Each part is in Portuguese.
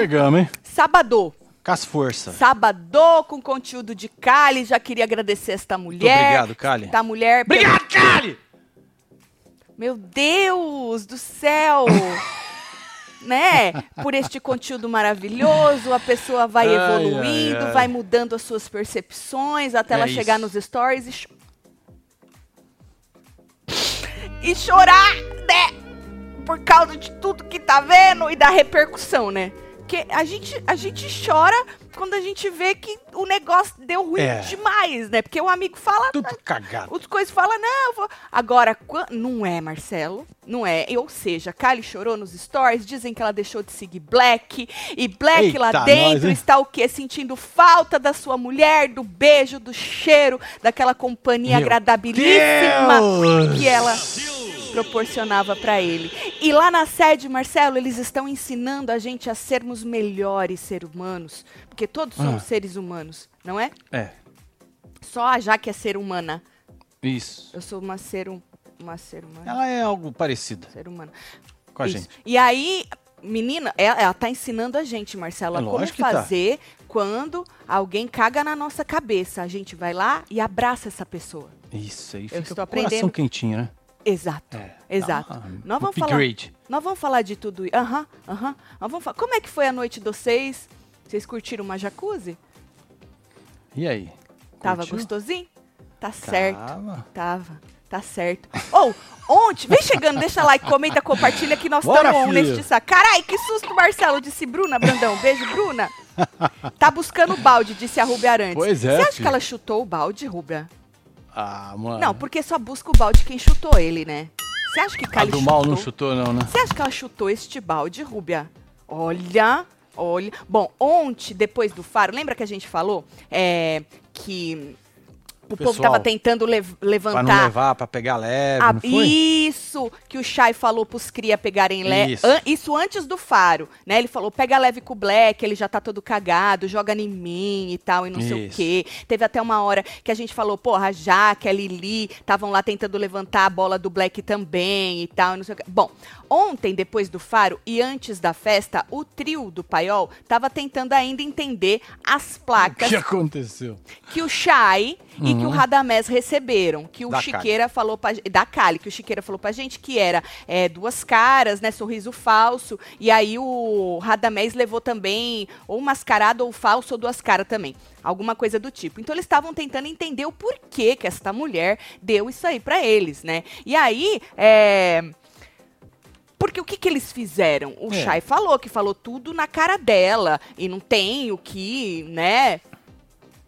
Chegamos, hein? Sábado. Com as forças. Sábado com conteúdo de Kali. Já queria agradecer esta mulher. obrigado, Kali. Esta mulher. Obrigado, Kali! Meu Deus do céu! né? Por este conteúdo maravilhoso, a pessoa vai Ai, evoluindo, ai, ai. vai mudando as suas percepções até É ela isso. chegar nos stories e, cho- e chorar, né? Por causa de tudo que tá vendo e da repercussão, né? Porque a gente, a gente chora quando a gente vê que o negócio deu ruim É. demais, né? Porque o amigo fala, Tudo cagado. os coisas falam, não, eu vou... Agora, não é, Marcelo. Não é. Ou seja, Kylie chorou nos stories, dizem que ela deixou de seguir Black. E Black lá Eita, dentro nós, está o quê? Sentindo falta da sua mulher, do beijo, do cheiro, daquela companhia Meu agradabilíssima Deus! que ela proporcionava pra ele. E lá na sede, Marcelo, eles estão ensinando a gente a sermos melhores seres humanos, porque todos somos Ah. seres humanos, não é? É, Só a Jaque é ser humana. isso. Eu sou uma ser, um, uma ser humana. Ela é algo parecido Ser humana. com a Isso. gente. E aí, menina, ela, ela tá ensinando a gente, Marcela, É como tá. fazer quando alguém caga na nossa cabeça. A gente vai lá e abraça essa pessoa. Isso aí Eu fica estou o coração aprendendo. quentinho, né? Exato. É, Exato. uma- Nós vamos falar. Nós vamos falar de tudo isso. Aham, aham. Como é que foi a noite de vocês? Vocês curtiram uma jacuzzi? E aí? Tava Curtiu? gostosinho? Tá certo. Tava. Tava. Tá certo. Ou, ontem, vem chegando, deixa like, comenta, compartilha que nós estamos on neste saco. Carai, que susto, Marcelo, disse Bruna Brandão. Beijo, Bruna. Tá buscando o balde, disse a Rúbia Arantes. Pois é, Você acha filho. que ela chutou o balde, Rúbia? Ah, mano. Não, porque só busca o balde quem chutou ele, né? Você acha que A Kali do mal chutou? não chutou, não, né? Você acha que ela chutou este balde, Rúbia? Olha, olha. Bom, ontem, depois do faro, lembra que a gente falou é, que o povo tava tentando lev- Pra levantar não levar, pra pegar leve, foi? Isso que o Chay falou pros cria pegarem leve. Isso. Isso. isso antes do faro, né? Ele falou: pega leve com o Black, ele já tá todo cagado, joga em mim e tal, e não sei o Isso. quê. Teve até uma hora que a gente falou: porra, a Jaque, a Lili estavam lá tentando levantar a bola do Black também e tal, e não sei o quê. Bom, ontem, depois do faro e antes da festa, o trio do Paiol tava tentando ainda entender as O placas que aconteceu? que o Chay e que o Radamés receberam. Que o Uhum. Da Chiqueira falou pra, da Kali, que o Chiqueira falou pra gente que era é, duas caras, né? Sorriso falso. E aí o Radamés levou também ou mascarado ou falso ou duas caras também. Alguma coisa do tipo. Então eles estavam tentando entender o porquê que esta mulher deu isso aí pra eles, né? E aí, é. Porque o que, que eles fizeram? O É. Chay falou que falou tudo na cara dela. E não tem o que, né?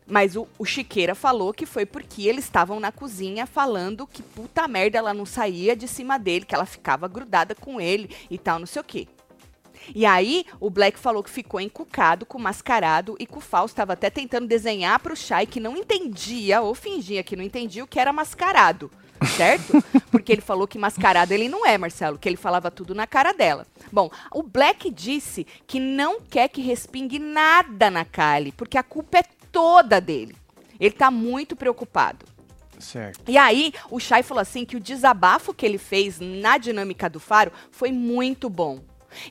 Mas o, o Chiqueira falou que foi porque eles estavam na cozinha falando que puta merda ela não saía de cima dele, que ela ficava grudada com ele e tal, não sei o quê. E aí, o Black falou que ficou encucado com o mascarado e que o Fausto estava até tentando desenhar pro Shai que não entendia, ou fingia que não entendia o que era mascarado, certo? Porque ele falou que mascarado ele não é, Marcelo, que ele falava tudo na cara dela. Bom, o Black disse que não quer que respingue nada na Kali, porque a culpa é toda dele. Ele tá muito preocupado. Certo. E aí, o Chay falou assim que o desabafo que ele fez na dinâmica do Faro foi muito bom.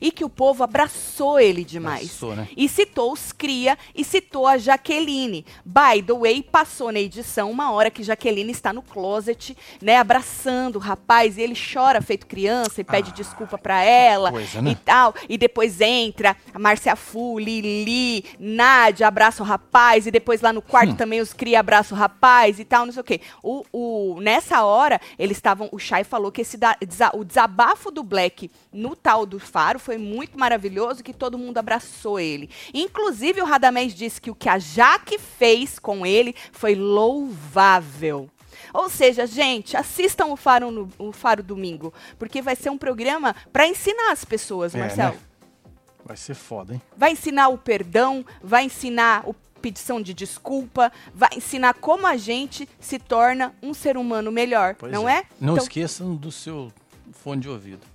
E que o povo abraçou ele demais. Abraçou, né? E citou os Cria e citou a Jaqueline. By the way, passou na edição uma hora que Jaqueline está no closet, né, abraçando o rapaz, e ele chora feito criança e pede Ah, desculpa pra ela coisa, né? e tal. E depois entra a Márcia Fu, Lili, Nádia, abraça o rapaz, e depois lá no quarto Hum. também os cria abraça o rapaz e tal, não sei o quê. O, o, nessa hora, eles estavam. O Chay falou que esse da- o desabafo do Black no tal do Foi muito maravilhoso, que todo mundo abraçou ele. Inclusive, o Radamés disse que o que a Jaque fez com ele foi louvável. Ou seja, gente, assistam o Faro, no, o Faro domingo, porque vai ser um programa para ensinar as pessoas, É, Marcelo. né? Vai ser foda, hein? Vai ensinar o perdão, vai ensinar o pedição de desculpa, vai ensinar como a gente se torna um ser humano melhor, Pois não é? Não Então, esqueçam do seu fone de ouvido.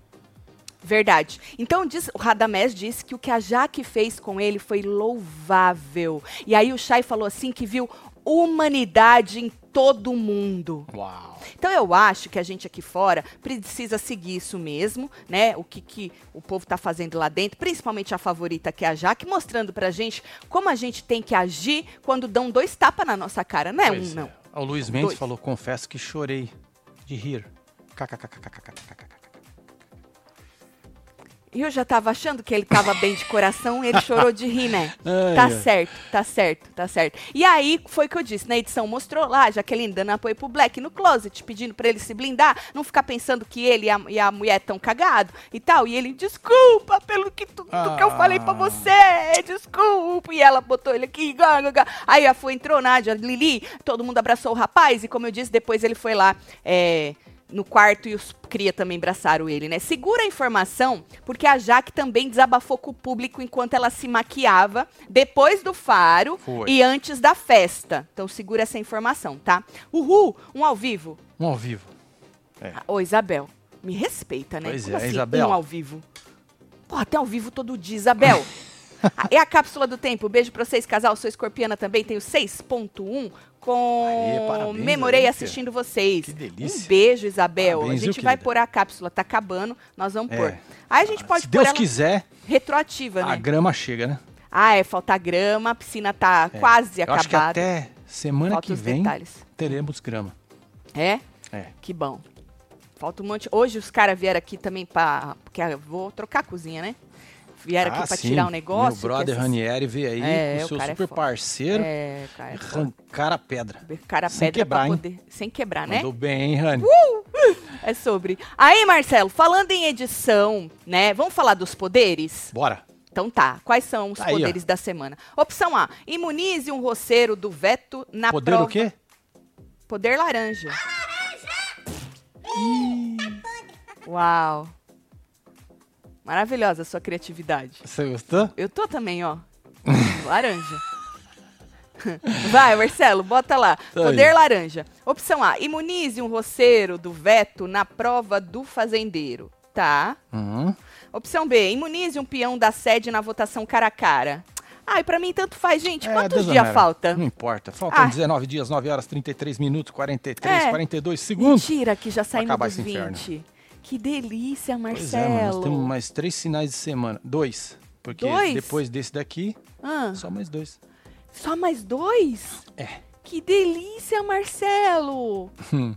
Verdade. Então diz- o Radamés disse que o que a Jaque fez com ele foi louvável. E aí o Chay falou assim que viu humanidade em todo o mundo. Uau. Então eu acho que a gente aqui fora precisa seguir isso mesmo, né? O que, que o povo tá fazendo lá dentro, principalmente a favorita que é a Jaque, mostrando pra gente como a gente tem que agir quando dão dois tapas na nossa cara. Não é Pois um, não. O Luiz Mendes Dois. falou, confesso que chorei de rir. KKKKKKKKK. E eu já tava achando que ele tava bem de coração, ele chorou de rir, né? Ai, Tá ai. certo, tá certo, tá certo. E aí, foi que eu disse, na edição mostrou lá, Jaqueline dando apoio pro Black no closet, pedindo pra ele se blindar, não ficar pensando que ele e a, e a mulher tão cagado e tal. E ele, desculpa pelo que tudo que eu falei pra Ah. você, desculpa. E ela botou ele aqui, gá, gá, gá. aí a foi, entrou Nádia, Lili, todo mundo abraçou o rapaz, e como eu disse, depois ele foi lá, é, no quarto e os cria também abraçaram ele, né? Segura a informação, porque a Jaque também desabafou com o público enquanto ela se maquiava depois do faro Foi. e antes da festa. Então segura essa informação, tá? Uhul, um ao vivo. Um ao vivo. É. Ah, Ô, Isabel, me respeita, né? Pois Como é, assim, Isabel. um ao vivo? Porra, tem ao vivo todo dia, Isabel. Ah, é a cápsula do tempo. Beijo pra vocês, casal. Sou escorpiana também. Tenho 6.1 com Aê, Memorei aí, assistindo vocês. Que delícia. Um beijo, Isabel. Parabéns, a gente vai pôr a cápsula, tá acabando, nós vamos É. pôr. Aí a gente pode Se Deus quiser, retroativa, a né? grama chega, né? Ah, é, falta grama, a piscina tá É. quase Eu acabada. acho que até semana Falta que vem detalhes. teremos grama. É? É. Que bom. Falta um monte. Hoje os caras vieram aqui também pra. Porque eu vou trocar a cozinha, né? Vieram aqui Ah, pra sim. tirar um negócio. Meu brother Ranieri veio aí É, com o seu cara é super foda. parceiro É, cara. é arrancar a pedra. Cara Sem pedra quebrar, pra hein? poder. Sem quebrar, né? Mandou bem, hein, Rani? É sobre. Aí, Marcelo, falando em edição, né? Vamos falar dos poderes? Bora. Então tá. Quais são os Tá aí, poderes da semana? Opção A: imunize um roceiro do veto na Poder prova. o quê? Poder laranja. Uau. Maravilhosa a sua criatividade. Você gostou? Eu tô também, ó. laranja. Vai, Marcelo, bota lá. Tá Poder aí. laranja. Opção A: imunize um roceiro do veto na prova do fazendeiro. Tá. Uhum. Opção B: imunize um peão da sede na votação cara a cara. Ai, pra mim tanto faz, gente. É, Quantos dias falta? Não importa. Faltam Ah. 19 dias, 9 horas, 33 minutos, 43, É. 42 segundos. Mentira, que já saímos dos esse inferno. 20. Que delícia, Pois é, nós Marcelo. temos mais três sinais de semana. Dois. Porque Dois? depois desse daqui, Ah, só mais dois. só mais dois? É. Que delícia, Marcelo. Hum.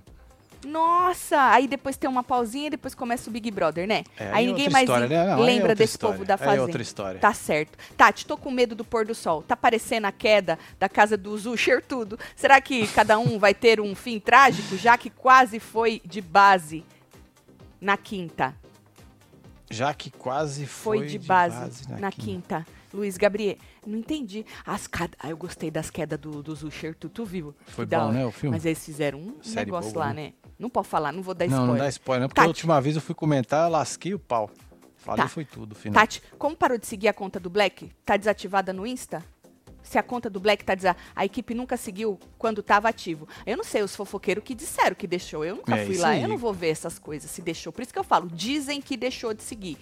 Nossa, aí depois tem uma pausinha e depois começa o Big Brother, né? É, aí é ninguém mais história, né? Não, é lembra outra desse história. povo da é fazenda. outra história. Tá certo. Tati, tô com medo do pôr do sol. Tá parecendo a queda da casa do Zusher tudo. Será que cada um vai ter um fim trágico, já que quase foi de base na quinta? Já que quase Foi, foi, de, base, na, quinta. quinta. Luiz Gabriel. Não entendi. As cada... ah, eu gostei das quedas do, do Zusher, tu, tu viu? Foi Que bom, né, o filme? Mas eles fizeram um Série negócio boa, lá, né? né? Não pode falar, não vou dar Não, spoiler. não dá spoiler, não, porque Tati. a última vez eu fui comentar, lasquei o pau. Falei Tá. foi tudo, final. Tati, como parou de seguir a conta do Black? Tá desativada no Insta? Se a conta do Black tá desativada, a equipe nunca seguiu quando tava ativo. Eu não sei, os fofoqueiros que disseram que deixou. Eu nunca É, fui lá, aí. eu não vou ver essas coisas, se deixou. Por isso que eu falo, dizem que deixou de seguir.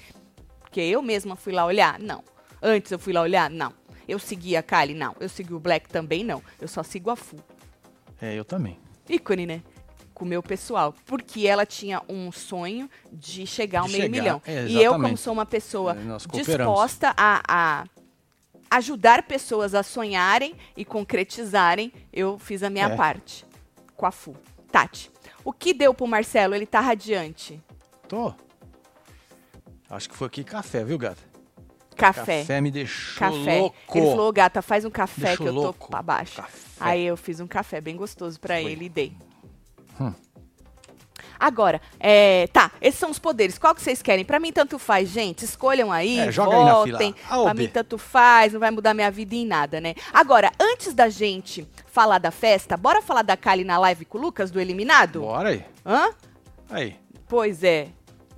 Porque eu mesma fui lá olhar? Não. Antes eu fui lá olhar? Não. Eu segui a Kali? Não. Eu segui o Black também? Não. Eu só sigo a Fu. É, eu também. ícone, né? Com o meu pessoal. Porque ela tinha um sonho de chegar ao De meio chegar, milhão. é, e eu, como sou uma pessoa É, disposta a, a ajudar pessoas a sonharem e concretizarem, eu fiz a minha É. parte. Com a FU. Tati, o que deu pro Marcelo? Ele tá radiante. Tô. Acho que foi aqui café, viu, gata? Café. Café me deixou Café. louco. Ele falou, gata, faz um café Deixou que eu tô louco. pra baixo. Café. Aí eu fiz um café bem gostoso pra Foi. ele e dei. Hum. Agora, é, tá, esses são os poderes. Qual que vocês querem? Pra mim, tanto faz, gente. Escolham aí, É, joga votem. Pra mim, tanto faz, não vai mudar minha vida em nada, né? Agora, antes da gente falar da festa, bora falar da Kali na live com o Lucas, do Eliminado? Bora aí. Hã? Aí. Pois é.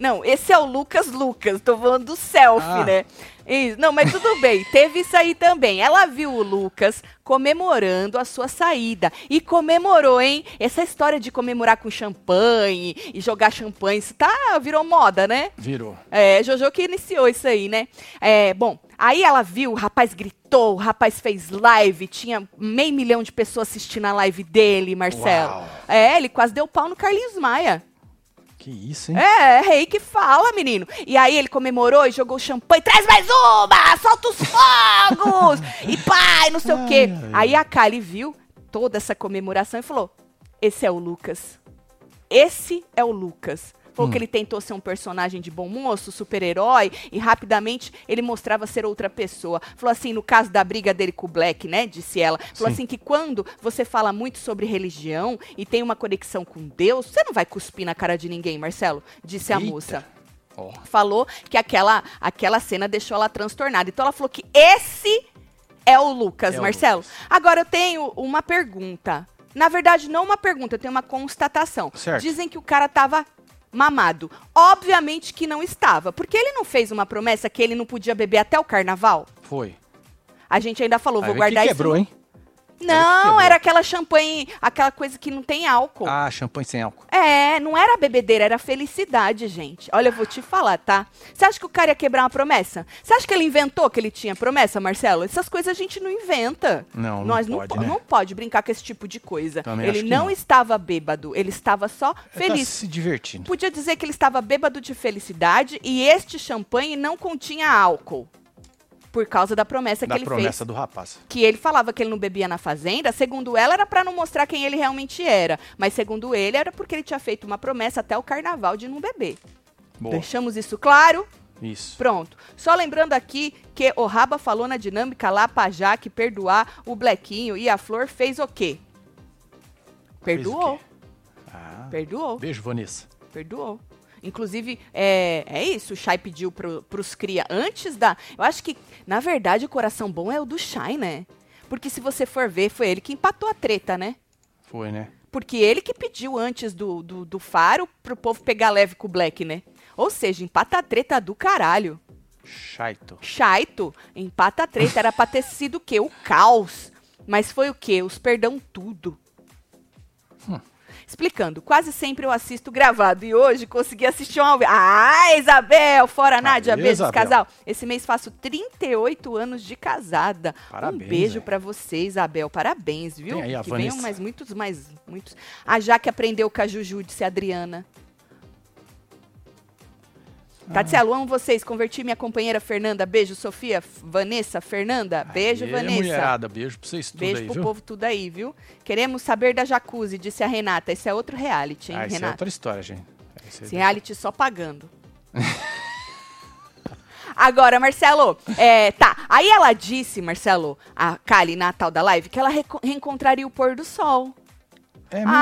Não, esse é o Lucas Lucas, tô falando do selfie, Ah. né? Isso, não, mas tudo bem, teve isso aí também. Ela viu o Lucas comemorando a sua saída. E comemorou, hein? Essa história de comemorar com champanhe e jogar champanhe, isso tá, virou moda, né? Virou. É, Jojo que iniciou isso aí, né? É, bom, Aí ela viu, o rapaz gritou, o rapaz fez live, tinha meio milhão de pessoas assistindo a live dele, Marcelo. Uau. É, ele quase deu pau no Carlinhos Maia. Que isso, hein? É, é rei que fala, menino. E aí ele comemorou e jogou champanhe. Traz mais uma! Solta os fogos! e pai, não sei o quê. Ai, ai. Aí a Kali viu toda essa comemoração e falou: Esse é o Lucas. Esse é o Lucas. Falou Hum. que ele tentou ser um personagem de bom moço, super-herói, e rapidamente ele mostrava ser outra pessoa. Falou assim, no caso da briga dele com o Black, né? Disse ela. Falou Sim. assim que quando você fala muito sobre religião e tem uma conexão com Deus, você não vai cuspir na cara de ninguém, Marcelo. Disse a Eita. moça Ó, falou que aquela, aquela cena deixou ela transtornada. Então ela falou que esse é o Lucas, É o Marcelo. Lucas. Agora eu tenho uma pergunta. Na verdade, não uma pergunta, eu tenho uma constatação. Certo. Dizem que o cara tava mamado. Obviamente que não estava, porque ele não fez uma promessa que ele não podia beber até o carnaval. foi. A gente ainda falou, vou guardar que isso. quebrou, hein? Não, quebrou. era aquela champanhe, aquela coisa que não tem álcool. Ah, champanhe sem álcool. É, não era bebedeira, era felicidade, gente. Olha, eu vou te falar, tá? Você acha que o cara ia quebrar uma promessa? Você acha que ele inventou que ele tinha promessa, Marcelo? Essas coisas a gente não inventa. Não, não Nós pode, não, né? não pode brincar com esse tipo de coisa. Também ele não, não. estava bêbado, ele estava só Ele feliz. Tá se divertindo. Podia dizer que ele estava bêbado de felicidade e este champanhe não continha álcool. Por causa da promessa Da que ele promessa fez do rapaz. que ele falava que ele não bebia na fazenda, segundo ela, era pra não mostrar quem ele realmente era. Mas segundo ele, era porque ele tinha feito uma promessa até o carnaval de não beber. Boa. Deixamos isso claro? Isso. Pronto. Só lembrando aqui que o Raba falou na dinâmica lá pra Jaque perdoar o Blequinho e a Flor fez o quê? Fez o Perdoou. quê? Ah, Perdoou. beijo, Vanessa. Perdoou. Inclusive, é, é isso, o Shai pediu pro, pros cria antes da... Eu acho que, na verdade, o coração bom é o do Shai, né? Porque se você for ver, foi ele que empatou a treta, né? Foi, né? Porque ele que pediu antes do, do, do Faro pro povo pegar leve com o Black, né? Ou seja, empata a treta do caralho. Chaito. Chaito, empata a treta. Era pra ter sido o quê? O caos. Mas foi o quê? Os perdão tudo. Explicando, quase sempre eu assisto gravado e hoje consegui assistir um ao vivo. Ah, Isabel, fora Nádia, Aê, beijos, Isabel. casal. Esse mês faço 38 anos de casada. Parabéns, um beijo pra você, Isabel. Parabéns, viu? Tem aí que venham mais muitos, mais muitos. A Jaque aprendeu com a Juju, disse a Adriana. Ah. Tatielo, amo vocês. Converti minha companheira Fernanda. Beijo, Sofia. Vanessa, Fernanda. Beijo, Aê, Vanessa. mulherada, beijo pra vocês tudo Beijo aí, pro viu? povo tudo aí, viu? Queremos saber da jacuzzi, disse a Renata. Esse é outro reality, hein, Ah, isso é Renata? outra história, gente. Esse é- Esse reality só pagando. Agora, Marcelo, é, tá. Aí ela disse, Marcelo, a Kali na tal da live, que ela reencontraria o pôr do sol. É mesmo?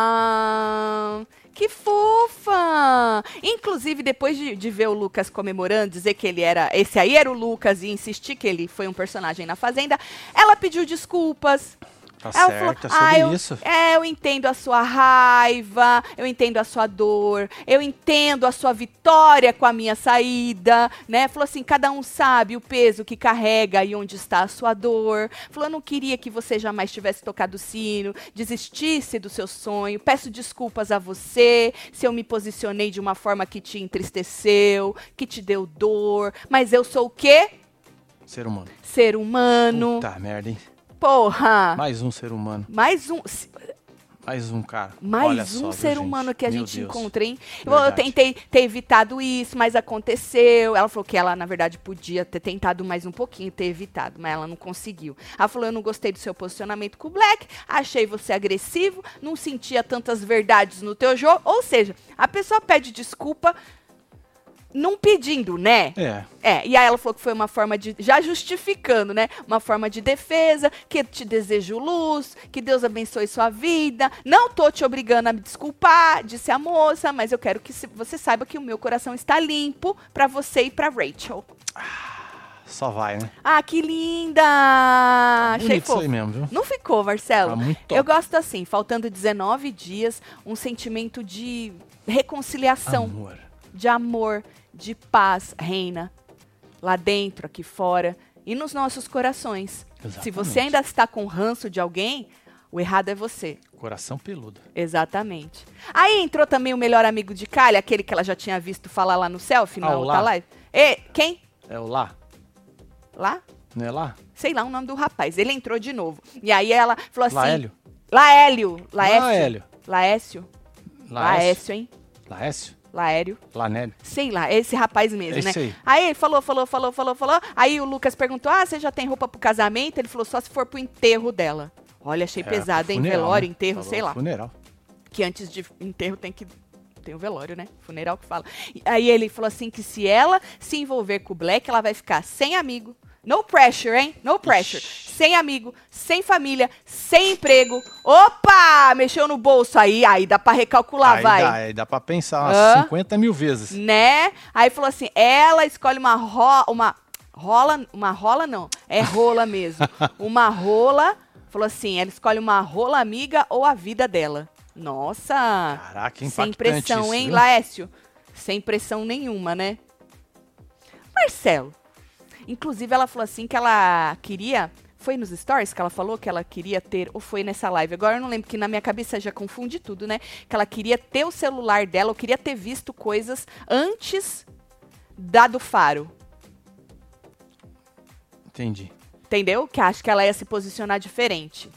Ah, que fofa! Inclusive, depois de, de ver o Lucas comemorando, dizer que ele era. Esse aí era o Lucas e insistir que ele foi um personagem na Fazenda, ela pediu desculpas. Tá Ela certo, é falou, sobre "Ah, eu, isso. É, eu entendo a sua raiva, eu entendo a sua dor, eu entendo a sua vitória com a minha saída, né? Falou assim, cada um sabe o peso que carrega e onde está a sua dor. Falou, eu não queria que você jamais tivesse tocado o sino, desistisse do seu sonho. Peço desculpas a você se eu me posicionei de uma forma que te entristeceu, que te deu dor, mas eu sou o quê? Ser humano. Ser humano. Puta merda, hein? Porra! Mais um ser humano. Mais um. Mais um cara. Mais Olha um só, ser gente? humano que a Meu gente Deus. encontra, hein? Eu, eu Verdade. tentei ter evitado isso, mas aconteceu. Ela falou que ela, na verdade, podia ter tentado mais um pouquinho, ter evitado, mas ela não conseguiu. Ela falou: eu não gostei do seu posicionamento com o Black, achei você agressivo, não sentia tantas verdades no teu jogo. Ou seja, a pessoa pede desculpa. Não pedindo, né? É. É, e aí ela falou que foi uma forma de. Já justificando, né? Uma forma de defesa, que te desejo luz, que Deus abençoe sua vida. Não tô te obrigando a me desculpar, disse a moça, mas eu quero que você saiba que o meu coração está limpo pra você e pra Rachel. Só vai, né? Ah, que linda! Achei Bonito isso aí mesmo, viu? Não ficou, Marcelo? Tá muito top. Eu gosto assim, faltando 19 dias, um sentimento de reconciliação Amor. De amor, de paz reina lá dentro, aqui fora e nos nossos corações. Se Exatamente. você ainda está com ranço de alguém, o errado é você. Coração peludo. Exatamente. Aí entrou também o melhor amigo de Kali, aquele que ela já tinha visto falar lá no selfie, na Ah, outra lá? live. E, quem? É o lá? lá, Não é lá? sei lá o nome do rapaz. Ele entrou de novo. E aí ela falou assim: Laélio? Laélio. Laélio. Laécio. Laécio, hein? Laécio? Laério. Lanélio? Sei lá, esse rapaz mesmo, né? Esse aí. Aí ele falou, falou, falou, falou, falou. Aí o Lucas perguntou: Ah, você já tem roupa pro casamento? Ele falou: só se for pro enterro dela. Olha, achei pesado, É, hein? funeral, Velório, né? enterro, Falou sei lá. Funeral. Que antes de enterro tem que. Tem o velório, né? Funeral que fala. Aí ele falou assim: que se ela se envolver com o Black, ela vai ficar sem amigo. No pressure, hein? No pressure. Ixi. Sem amigo, sem família, sem emprego. Opa! Mexeu no bolso aí. Aí dá pra recalcular, aí vai. Dá, aí dá pra pensar umas Hã? 50 mil vezes. né? Aí falou assim, ela escolhe uma ro uma rola, uma rola não, é rola mesmo. uma rola, falou assim, ela escolhe uma rola amiga ou a vida dela. Nossa! Caraca, Sem impactante pressão, isso, hein, viu? Laécio? Sem pressão nenhuma, né? Marcelo. Inclusive, ela falou assim que ela queria. Foi nos stories que ela falou que ela queria ter, ou foi nessa live? Agora eu não lembro, que na minha cabeça já confunde tudo, né? Que ela queria ter o celular dela, ou queria ter visto coisas antes da do Faro. Entendi. Entendeu? Que acho que ela ia se posicionar diferente.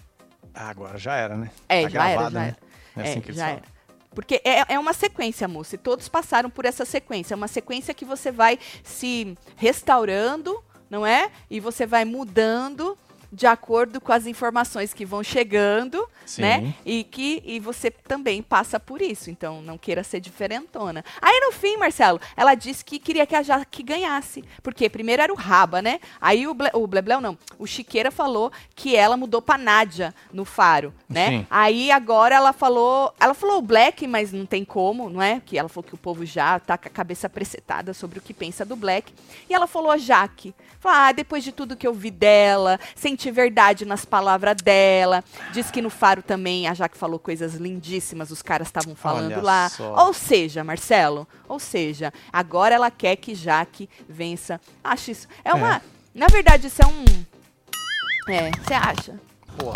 Ah, agora já era, né? É, Tá já era, gravado, já né? era. É assim É, que eles já falam. era. Porque é, é uma sequência, moça, e todos passaram por essa sequência. É uma sequência que você vai se restaurando, não é? E você vai mudando de acordo com as informações que vão chegando, Sim. né? E que e você também passa por isso. Então, não queira ser diferentona. Aí, no fim, Marcelo, ela disse que queria que a Jaque ganhasse. Porque primeiro era o Raba, né? Aí o, Ble, o Blebleu, não. O Chiqueira falou que ela mudou pra Nádia no Faro, né? Sim. Aí agora ela falou, ela falou o Black, mas não tem como, não é? Que ela falou que o povo já tá com a cabeça presetada sobre o que pensa do Black. E ela falou a Jaque. Falou, ah, depois de tudo que eu vi dela, senti verdade nas palavras dela. Diz que no Faro também a Jaque falou coisas lindíssimas, os caras estavam falando Olha lá. só. Ou seja, Marcelo, ou seja, agora ela quer que Jaque vença. Acho isso. É uma. É. Na verdade, isso é um. É, você acha? Pô,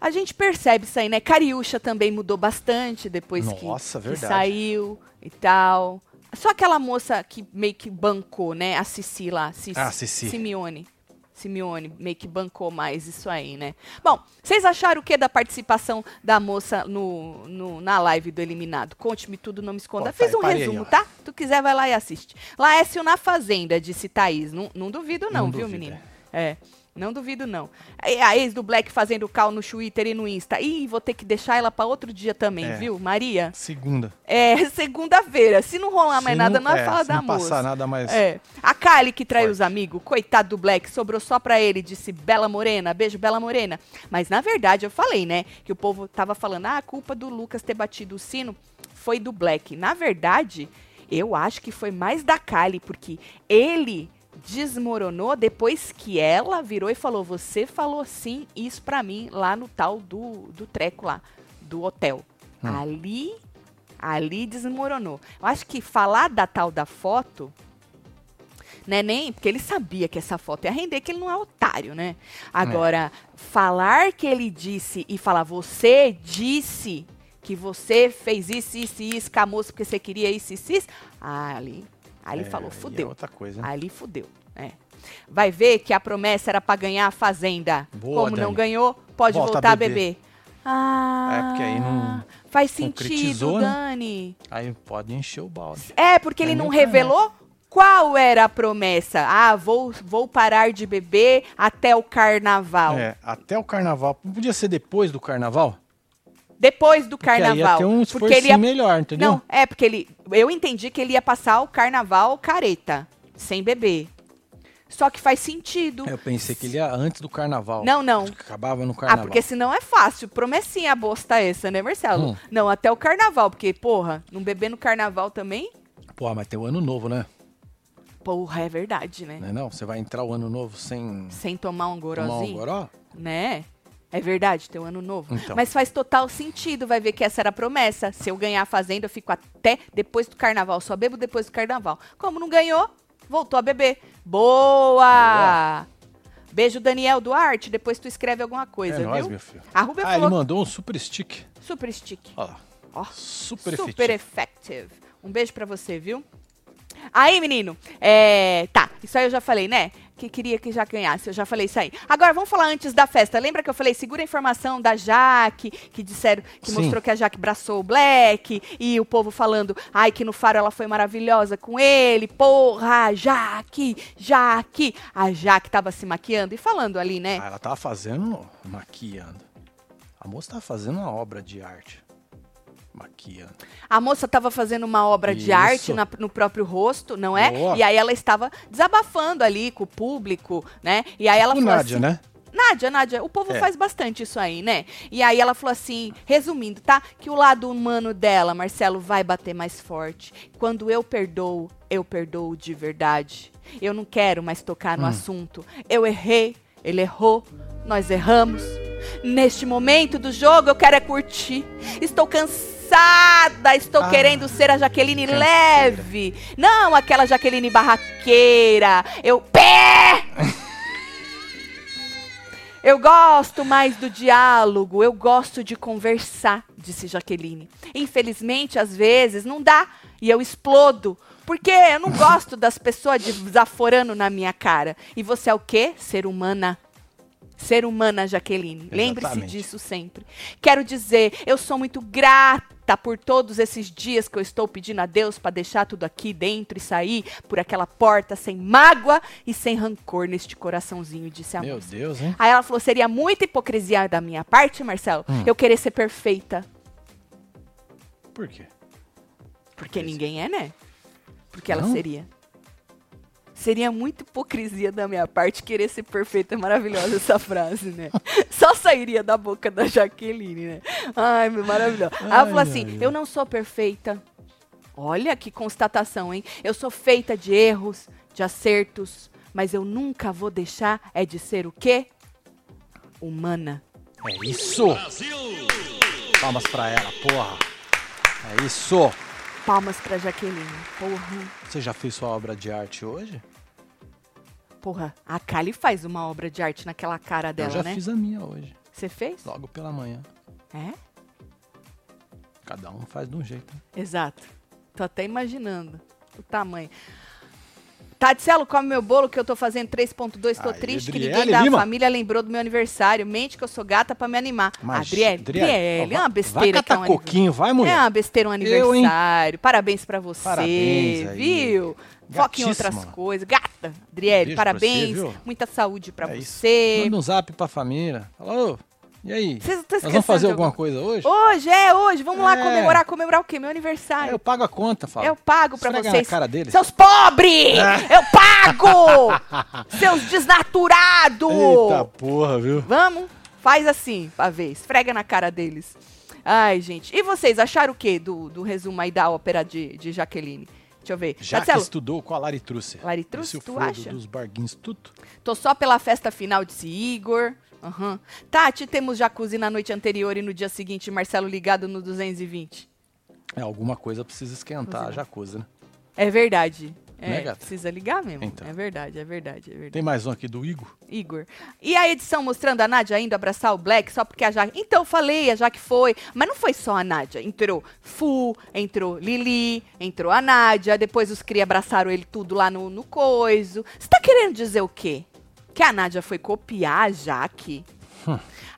A gente percebe isso aí, né? Cariúcha também mudou bastante depois que- Nossa, que, verdade. saiu e tal. Só aquela moça que meio que bancou, né? A Cici lá. Cici, Ah, Cici. Simeone. Simeone meio que bancou mais isso aí, né? Bom, vocês acharam o que da participação da moça no, no- na live do Eliminado? Conte-me tudo, não me esconda. Ó, Fiz um parei resumo, ó. tá? Tu quiser, vai lá e assiste. Laécio na Fazenda, disse Thaís. Não, não duvido não, Não viu, duvido, menino? É. Não duvido, não. A ex do Black fazendo cal no Twitter e no Insta. Ih, vou ter que deixar ela pra outro dia também, É. viu, Maria? segunda. É, segunda-feira. Se não rolar mais Se nada, não, é é, fala se da não moça. passar nada mais... É. A Kali que traiu Forte. os amigos, coitado do Black, sobrou só pra ele, disse Bela Morena. Beijo, Bela Morena. Mas na verdade eu falei, né, que o povo tava falando, ah, a culpa do Lucas ter batido o sino foi do Black. Na verdade, eu acho que foi mais da Kali, porque ele desmoronou depois que ela virou e falou: Você falou sim isso pra mim lá no tal do, do treco lá, do hotel. Hum. Ali, ali desmoronou. Eu acho que falar da tal da foto né, nem, porque ele sabia que essa foto ia render, que ele não é otário, né? Agora, falar que ele disse e falar, você disse que você fez isso, isso e isso moça porque você queria isso, isso, isso. Ah, ali, ali É, falou, É fudeu. outra coisa, né? Ali fudeu, é. Vai ver que a promessa era pra ganhar a fazenda. Boa, Como não Dani. ganhou, pode Volta voltar a beber. beber. Ah, É, porque aí não faz sentido, né? Dani. Aí pode encher o balde. É, porque ele Aí não não cai, revelou qual era a promessa. Ah, vou, vou parar de beber até o carnaval. É, até o carnaval. Podia ser depois do carnaval? Depois do Porque aí ia carnaval. ter um porque esforço ele ia... melhor, entendeu? Não, é porque ele. Eu entendi que ele ia passar o carnaval careta, sem beber. Só que faz sentido. Eu pensei que ele ia antes do carnaval. Não, não. Acabava no Ah, carnaval. porque senão é fácil. Promessinha bosta essa, né, Marcelo? Hum. Não, até o carnaval. Porque, porra, não beber no carnaval também? Pô, mas tem o ano novo, né? Porra, é verdade, né? Não é não? Você vai entrar o ano novo sem Sem tomar um tomar um gorozinho. goró? Né? É verdade, tem um ano novo. Então. Mas faz total sentido, vai ver que essa era a promessa. Se eu ganhar a fazenda, eu fico até depois do carnaval. Só bebo depois do carnaval. Como não ganhou, voltou a beber. Boa! Beijo, Daniel Duarte. Depois tu escreve alguma coisa, é viu? nóis, meu filho. A Rubia Ah, ele mandou um super stick. super stick. Ó. Ó, Super, super efetivo. effective. Um beijo pra você, viu? Aí, menino, é, tá, isso aí eu já falei, né? Que queria que já ganhasse. Eu já falei isso aí. Agora, vamos falar antes da festa. Lembra que eu falei, segura a informação da Jaque, que disseram, que Sim. mostrou que a Jaque braçou o Black, e o povo falando, ai, que no Faro ela foi maravilhosa com ele, porra, Jaque, Jaque. A Jaque tava se maquiando e falando ali, né? Ah, ela tava fazendo. maquiando. A moça tava fazendo uma obra de arte. Maquiando. A moça tava fazendo uma obra de Isso. arte na- no próprio rosto, não é? Boa. E aí ela estava desabafando ali com o público, né? E aí ela o falou Nádia, assim, né? Nádia, Nádia, o povo É. faz bastante isso aí, né? E aí ela falou assim, resumindo, tá? Que o lado humano dela, Marcelo, vai bater mais forte. Quando eu perdoo, eu perdoo de verdade. Eu não quero mais tocar no Hum. assunto. Eu errei, ele errou, nós erramos. Neste momento do jogo, eu quero é curtir. Estou cansada, estou Ah, querendo ser a Jaqueline canseira. leve. Não aquela Jaqueline barraqueira. Eu. Pé! Eu gosto mais do diálogo, eu gosto de conversar, disse Jaqueline. Infelizmente, às vezes, não dá e eu explodo. Porque eu não gosto das pessoas desaforando na minha cara. E você é o quê? Ser humana. Ser humana, Jaqueline. Lembre-se disso sempre. Quero dizer, eu sou muito grata por todos esses dias que eu estou pedindo a Deus para deixar tudo aqui dentro e sair por aquela porta sem mágoa e sem rancor neste coraçãozinho, disse a Meu. Deus, hein? Aí ela falou: seria muita hipocrisia da minha parte, Marcelo, Hum. eu querer ser perfeita. Por quê? Porque ninguém é, né? Porque ela Não? seria. Seria muita hipocrisia da minha parte querer ser perfeita. É maravilhosa essa frase, né? Só sairia da boca da Jaqueline, né? Ai, meu, maravilhoso. Ela falou assim: ai, eu não sou perfeita. Olha que constatação, hein? Eu sou feita de erros, de acertos, mas eu nunca vou deixar é de ser o quê? Humana. É isso! Palmas pra ela, porra. É isso! Palmas pra Jaqueline. Porra. Você já fez sua obra de arte hoje? Porra, a Kali faz uma obra de arte naquela cara Eu dela, já né? fiz a minha hoje. Você fez? Logo pela manhã. É? Cada um faz de um jeito. né? Exato. Tô até imaginando o tamanho. Tadicelo, come meu bolo que eu tô fazendo 3.2. Tô Aí, triste que Adriele ninguém da família lembrou do meu aniversário. Mente que eu sou gata pra me animar. Mas, Adriele, Adriele, é uma besteira Vai que é um coquinho, vai, mulher. É uma besteira um Eu, aniversário. Parabéns pra você, Parabéns aí. viu? Foca em outras coisas. Gata, Adriele, pra parabéns. você? Muita saúde pra É isso. você. Manda um zap pra família. Fala, ô, e aí? Vocês estão Nós esquecendo vamos fazer de alguma coisa hoje? Hoje, é hoje. Vamos lá É. comemorar. Comemorar o quê? Meu É, aniversário. eu pago a conta, fala. Eu pago pra Esfrega vocês. na cara deles. Seus pobres! Eu pago! Seus desnaturados! Eita porra, viu? Vamos? Faz assim, pra ver. Esfrega na cara deles. Ai, gente. E vocês acharam o quê do, do resumo aí da ópera de, de Jaqueline? Deixa eu ver. Já que Marcelo, estudou com a Lari Truce. Lari tu acha? dos barguinhos, tudo. tô só pela festa final, disse Igor. Aham. Tati, temos jacuzzi na noite anterior e no dia seguinte, Marcelo ligado no 220. É, alguma coisa precisa esquentar a Cozinha. jacuzzi, né? É verdade. É, Né, precisa ligar mesmo. Então. É verdade, é verdade, é verdade. Tem mais um aqui do Igor. Igor. E a edição mostrando a Nádia indo abraçar o Black só porque a Jaque. Então eu falei, a Jaque foi. Mas não foi só a Nádia. Entrou Fu, entrou Lili, entrou a Nádia. Depois os cria abraçaram ele tudo lá no, no coiso. Você tá querendo dizer o quê? Que a Nádia foi copiar a Jaque?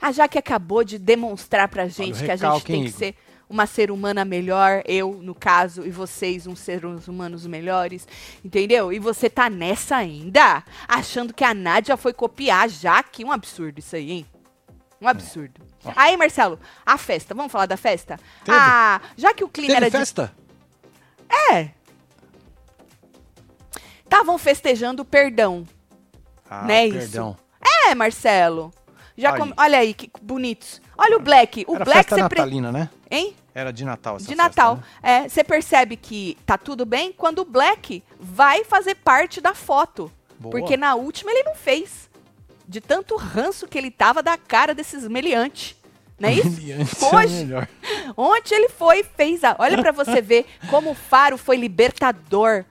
A Jaque acabou de demonstrar pra gente que a gente tem que ser uma ser humana melhor, eu, no caso, e vocês, uns seres humanos melhores, entendeu? E você tá nessa ainda, achando que a Nádia foi copiar a Jaque. Um absurdo isso aí, hein? Um absurdo. Ó. Aí, Marcelo, a festa, vamos falar da festa? Teve? Ah, já que o clima Teve era de festa? é. Estavam festejando o perdão. Ah, Né, isso? perdão. É, Marcelo. Já Aí. come- Olha aí, que bonitos. Olha o Black. O Era Black festa você pre- natalina, né? Hein? Era de Natal essa De festa, Natal. né? É, você percebe que tá tudo bem quando o Black vai fazer parte da foto. Boa. Porque na última ele não fez. De tanto ranço que ele tava da cara desses meliantes. Não é isso? É Hoje, melhor. Ontem ele foi e fez a. Olha pra você ver como o Faro foi libertador.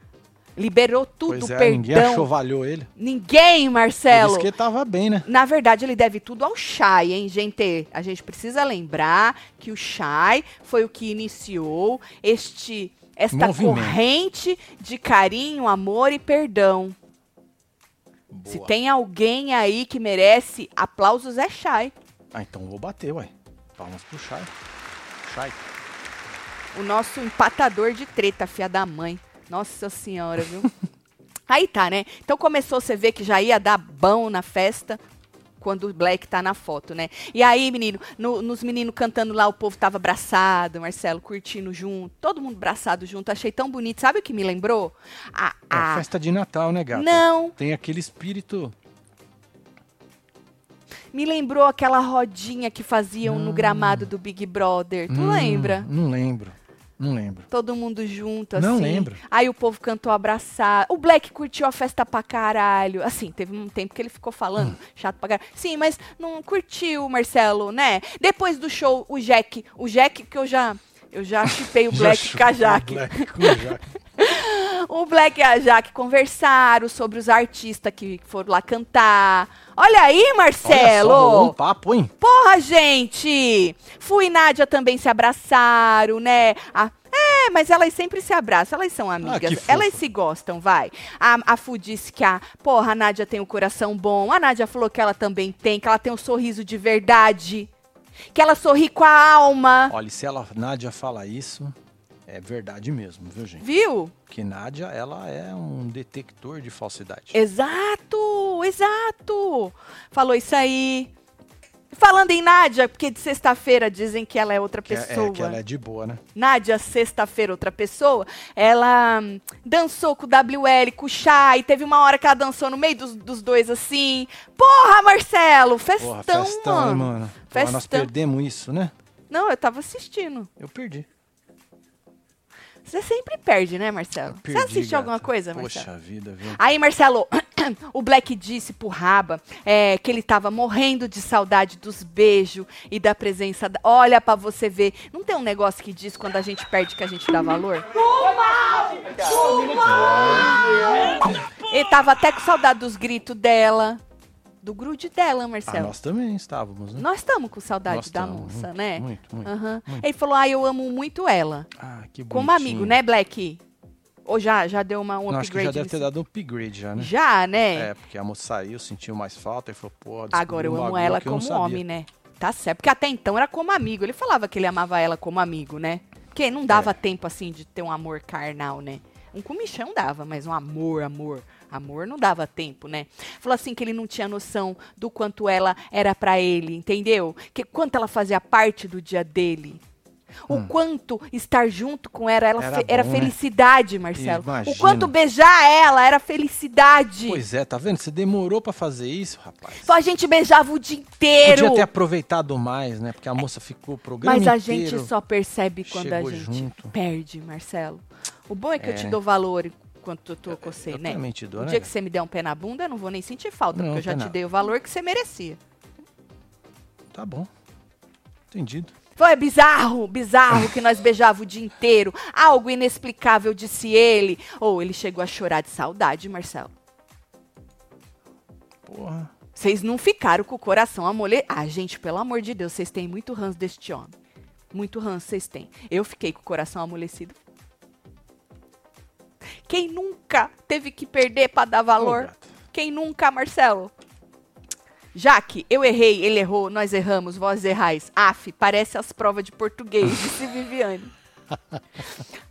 Liberou tudo, Pois é, perdão. ninguém achovalhou ele. Ninguém, Por Marcelo. isso que tava bem, né? Na verdade, ele deve tudo ao Shai, hein, gente? A gente precisa lembrar que o Shai foi o que iniciou este esta Movimento. corrente de carinho, amor e perdão. Boa. Se tem alguém aí que merece aplausos, é Shai. Ah, então eu vou bater, ué. Palmas pro Shai. Shai. O nosso empatador de treta, fia da mãe. Nossa senhora, viu? aí tá, né? Então começou você ver que já ia dar bom na festa quando o Black tá na foto, né? E aí, menino, no- nos meninos cantando lá, o povo tava abraçado, Marcelo curtindo junto, todo mundo abraçado junto, achei tão bonito. Sabe o que me lembrou? A, É a- festa de Natal, né, gata? Não, Tem aquele espírito. me lembrou aquela rodinha que faziam no gramado do Big Brother. Tu Hum, lembra? Não lembro. Não lembro. Todo mundo junto, assim. Não lembro. Aí o povo cantou abraçado. O Black curtiu a festa pra caralho. Assim, teve um tempo que ele ficou falando, Hum. chato pra caralho. Sim, mas não curtiu, Marcelo, né? Depois do show, o Jack. O Jack que eu já. Eu já chipei o Black a o. Black e a Jaque conversaram sobre os artistas que foram lá cantar. Olha aí, Olha Marcelo! só, rolou um papo, hein? Porra, gente! Fu e Nádia também se abraçaram, né? A- é, mas elas sempre se abraçam, elas são amigas. Ah, que fofo. elas se gostam, vai. A, a Fu disse que a, porra, a Nádia tem um coração bom. A Nádia falou que ela também tem, que ela tem um sorriso de verdade. Que ela sorri com a alma. Olha, e se ela, Nádia fala isso, é verdade mesmo, viu, gente? Viu? Que Nádia, ela é um detector de falsidade. Exato, exato. Falou isso aí. Falando em Nádia, porque de sexta-feira dizem que ela é outra Que é- pessoa. é, que ela é de boa, né? Nádia, sexta-feira, outra pessoa, ela hum, dançou com o WL, com o Chay, teve uma hora que ela dançou no meio dos, dos dois assim. Porra, Marcelo, festão, Porra, festão, mano. mano? Porra, nós Festão. perdemos isso, né? Não, eu tava assistindo. Eu perdi. Você sempre perde, né, Marcelo? Você Perdi, assiste gata. alguma coisa, Marcelo? Poxa vida, viu? Aí, Marcelo, o Black disse pro Raba é, que ele tava morrendo de saudade dos beijos e da presença da... Olha pra você ver. Não tem um negócio que diz quando a gente perde que a gente dá valor? Ele tava até com saudade dos gritos dela. Do grude dela, Ah, Marcelo. nós também estávamos, né? Nós estamos com saudade Nós da tamo, moça, muito, né? Muito, muito. Aham. muito. Ele falou, ah, eu amo muito ela. Ah, que Como bonitinho. amigo, né, Black? Ou já, já deu uma, um Não, acho que já upgrade? deve ter dado um upgrade já, né? Já, né? É, porque a moça saiu, sentiu mais falta e falou, pô, Agora eu amo ela como homem, né? Tá certo. Porque até então era como amigo. Ele falava que ele amava ela como amigo, né? Porque não dava É. tempo, assim, de ter um amor carnal, né? Um comichão dava, mas um amor, amor. Amor não dava tempo, né? Falou assim que ele não tinha noção do quanto ela era pra ele, entendeu? Que quanto ela fazia parte do dia dele. O quanto estar junto com ela, ela Hum. Era fe- era bom, né? felicidade, Marcelo. Imagina. O quanto beijar ela era felicidade. Pois é, tá vendo? Você demorou pra fazer isso, rapaz. Só a gente beijava o dia inteiro. Podia ter aproveitado mais, né? Porque a moça ficou o programa Mas a gente só percebe quando a gente junto. perde, Marcelo. O bom é que eu te É. dou valor enquanto eu tô com você, né? o né, dia que você me der um pé na bunda, eu não vou nem sentir falta, Não, porque eu já pé te na- dei o valor que você merecia. Tá bom. Entendido. Foi bizarro, bizarro que nós beijava o dia inteiro. Algo inexplicável, disse ele. Ou ele chegou a chorar de saudade, Marcelo. Porra. Vocês não ficaram com o coração amole... Ah, gente, pelo amor de Deus, vocês têm muito ranço deste homem. Muito ranço vocês têm. Eu fiquei com o coração amolecido. Quem nunca teve que perder pra dar valor? Quem nunca, Marcelo? Jaque, eu errei, ele errou, nós erramos, vós errais. Af, parece as provas de português, disse Viviane.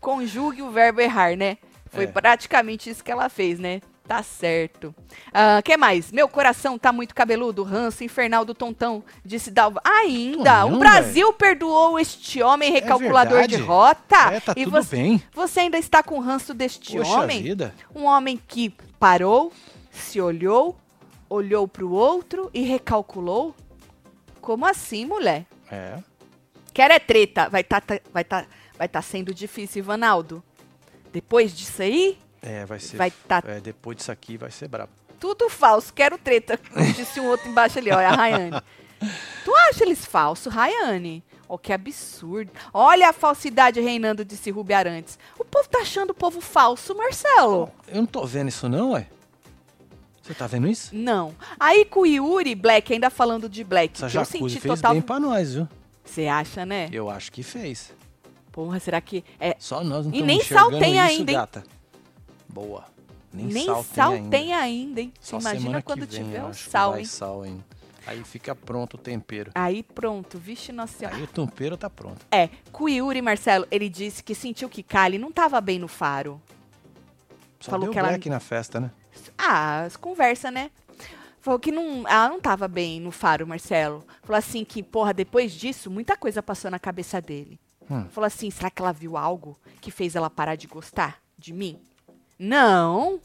Conjugue o verbo errar, né? Foi É. praticamente isso que ela fez, né? Tá certo. Ah, que mais? Meu coração tá muito cabeludo. Ranço infernal do Tontão, disse Dalva. Ainda! Tonhão, o Brasil perdoou este homem recalculador de verdade. rota. É, tá e tudo você, bem. você ainda está com ranço deste Poxa homem? vida. Um homem que parou, se olhou, olhou pro outro e recalculou? Como assim, mulher? É. Quer é treta. Vai tá, tá- vai tá, vai tá sendo difícil, Ivanaldo. Depois disso aí, É, vai ser. vai tá é, depois disso aqui vai ser brabo. tudo falso. Quero treta. Disse um outro embaixo ali, olha, a Rayane. Tu acha eles falsos, Rayane? Oh, que absurdo. Olha a falsidade reinando, disse Rubi Arantes. O povo tá achando o povo falso, Marcelo. Eu não tô vendo isso não, ué. Você tá vendo isso? Não. Aí com o Yuri Black, ainda falando de Black, Essa que eu senti fez total. bem pra nós, viu? Você acha, né? Eu acho que fez. Porra, será que é Só nós não E nem isso, ainda, hein? Boa. Nem, Nem sal, sal, tem ainda. tem ainda, hein? Você Só imagina quando vem, tiver o sal, hein? sal ainda. Aí fica pronto o tempero. Aí pronto, vixe nossa senhora. Aí o tempero tá pronto. É, Yuri, Marcelo, ele disse que sentiu que Kali não tava bem no faro. Só Falou deu que ela- na festa, né? Ah, as conversa, né? Falou que não, ela não tava bem no faro, Marcelo. Falou assim que, porra, depois disso, muita coisa passou na cabeça dele. Hum. Falou assim, será que ela viu algo que fez ela parar de gostar de mim? Não.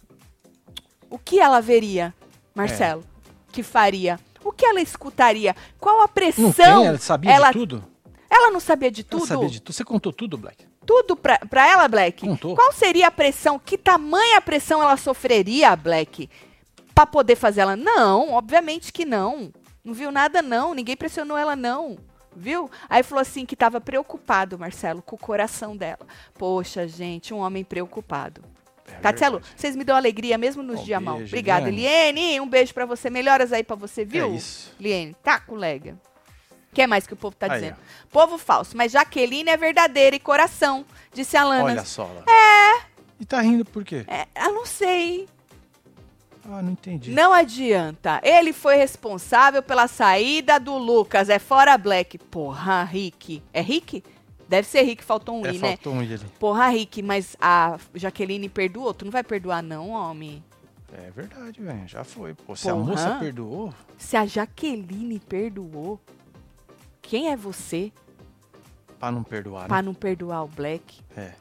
O que ela veria, Marcelo? Que faria? O que ela escutaria? Qual a pressão? tem? Ela sabia ela, de tudo? ela não sabia de Ela tudo? sabia de tudo. Você contou tudo, Black? Tudo pra, pra ela, Black? Contou. Qual seria a pressão? Que tamanha pressão ela sofreria, Black? Pra poder fazer ela? Não, obviamente que não. Não viu nada, não. Ninguém pressionou ela, não. Viu? Aí falou assim que tava preocupado, Marcelo, com o coração dela. Poxa, gente, um homem preocupado. É Tatielo, verdade. vocês me dão alegria mesmo nos Um dias mal. Obrigada. Liene. Um beijo pra você. Melhoras aí pra você, viu? É isso. Liene, tá, colega. O que mais que o povo tá Aí, dizendo? Povo falso, mas Jaqueline é verdadeira e coração, disse a Lana. Olha só lá. É. E tá rindo por quê? É, eu não sei. Ah, não entendi. Não adianta. Ele foi responsável pela saída do Lucas. É fora Black. Porra, Rick. É Rick? Deve ser Rick, faltou um é, I, né? faltou um i ali. Porra, Rick, mas a Jaqueline perdoou? Tu não vai perdoar, não, homem? É verdade, velho. Já foi. Pô, se a Porra. moça perdoou, Se a Jaqueline perdoou, quem é você pra não perdoar, pra né? não perdoar o Black? É.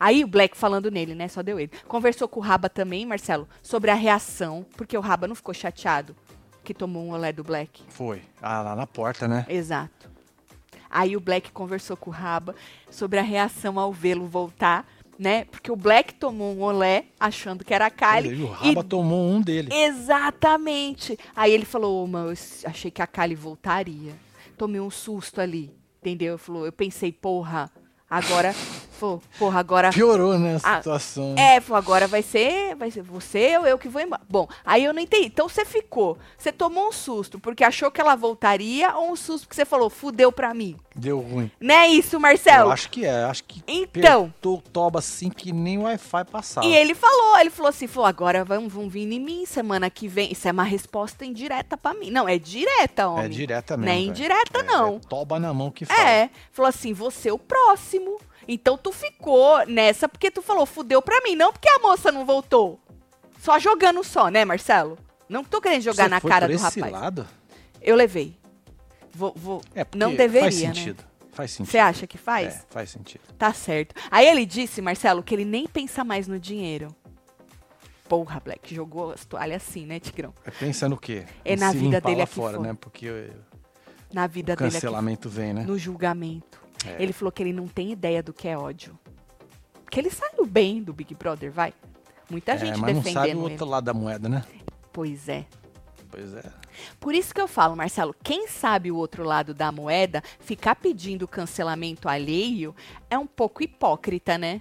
Aí o Black falando nele, né? Só deu ele. Conversou com o Raba também, Marcelo, sobre a reação, porque o Raba não ficou chateado que tomou um olé do Black. Foi. Ah, lá na porta, né? Exato. Aí o Black conversou com o Raba sobre a reação ao vê-lo voltar, né? Porque o Black tomou um olé achando que era a Kylie. E o Raba tomou um dele. Exatamente. Aí ele falou, ô, mano, eu achei que a Kylie voltaria. Tomei um susto ali, entendeu? Falou, eu pensei, porra, agora, pô, porra, agora Piorou, né, a Ah, situação. é, falou, agora vai ser, vai ser você ou eu que vou embora. Bom, aí eu não entendi. Então você ficou, você tomou um susto porque achou que ela voltaria ou um susto porque você falou, fudeu pra mim? Deu ruim. Não é isso, Marcelo? Eu acho que é. Acho que Então. o toba assim que nem o Wi-Fi passava. E ele falou, ele falou assim, falou, agora vão, vão vir em mim semana que vem. Isso é uma resposta indireta pra mim. Não, é direta, homem. É direta Não mesmo. é velho. indireta, É- não. É toba na mão que fala. É, falou assim, você é o próximo. Então tu ficou nessa porque tu falou, fudeu pra mim, não porque a moça não voltou. Só jogando só, né, Marcelo? Não tô querendo jogar Você na foi cara por do esse rapaz. lado? Eu levei. Vou, vou. É, porque Não deveria, faz né? sentido. Faz sentido. Você acha que faz? É, faz sentido. Tá certo. Aí ele disse, Marcelo, que ele nem pensa mais no dinheiro. Porra, Black, jogou as toalhas assim, né, Tigrão? É pensa no quê? É Em na vida dele lá aqui fora, fora. né? Porque Na vida dele aqui, cancelamento vem, né? no julgamento. É. Ele falou que ele não tem ideia do que é ódio. Que ele saiu bem do Big Brother, vai. Muita É, gente mas não sabe defendendo o ele. outro lado da moeda, né? Pois é. Pois é. Por isso que eu falo, Marcelo, quem sabe o outro lado da moeda, ficar pedindo cancelamento alheio é um pouco hipócrita, né?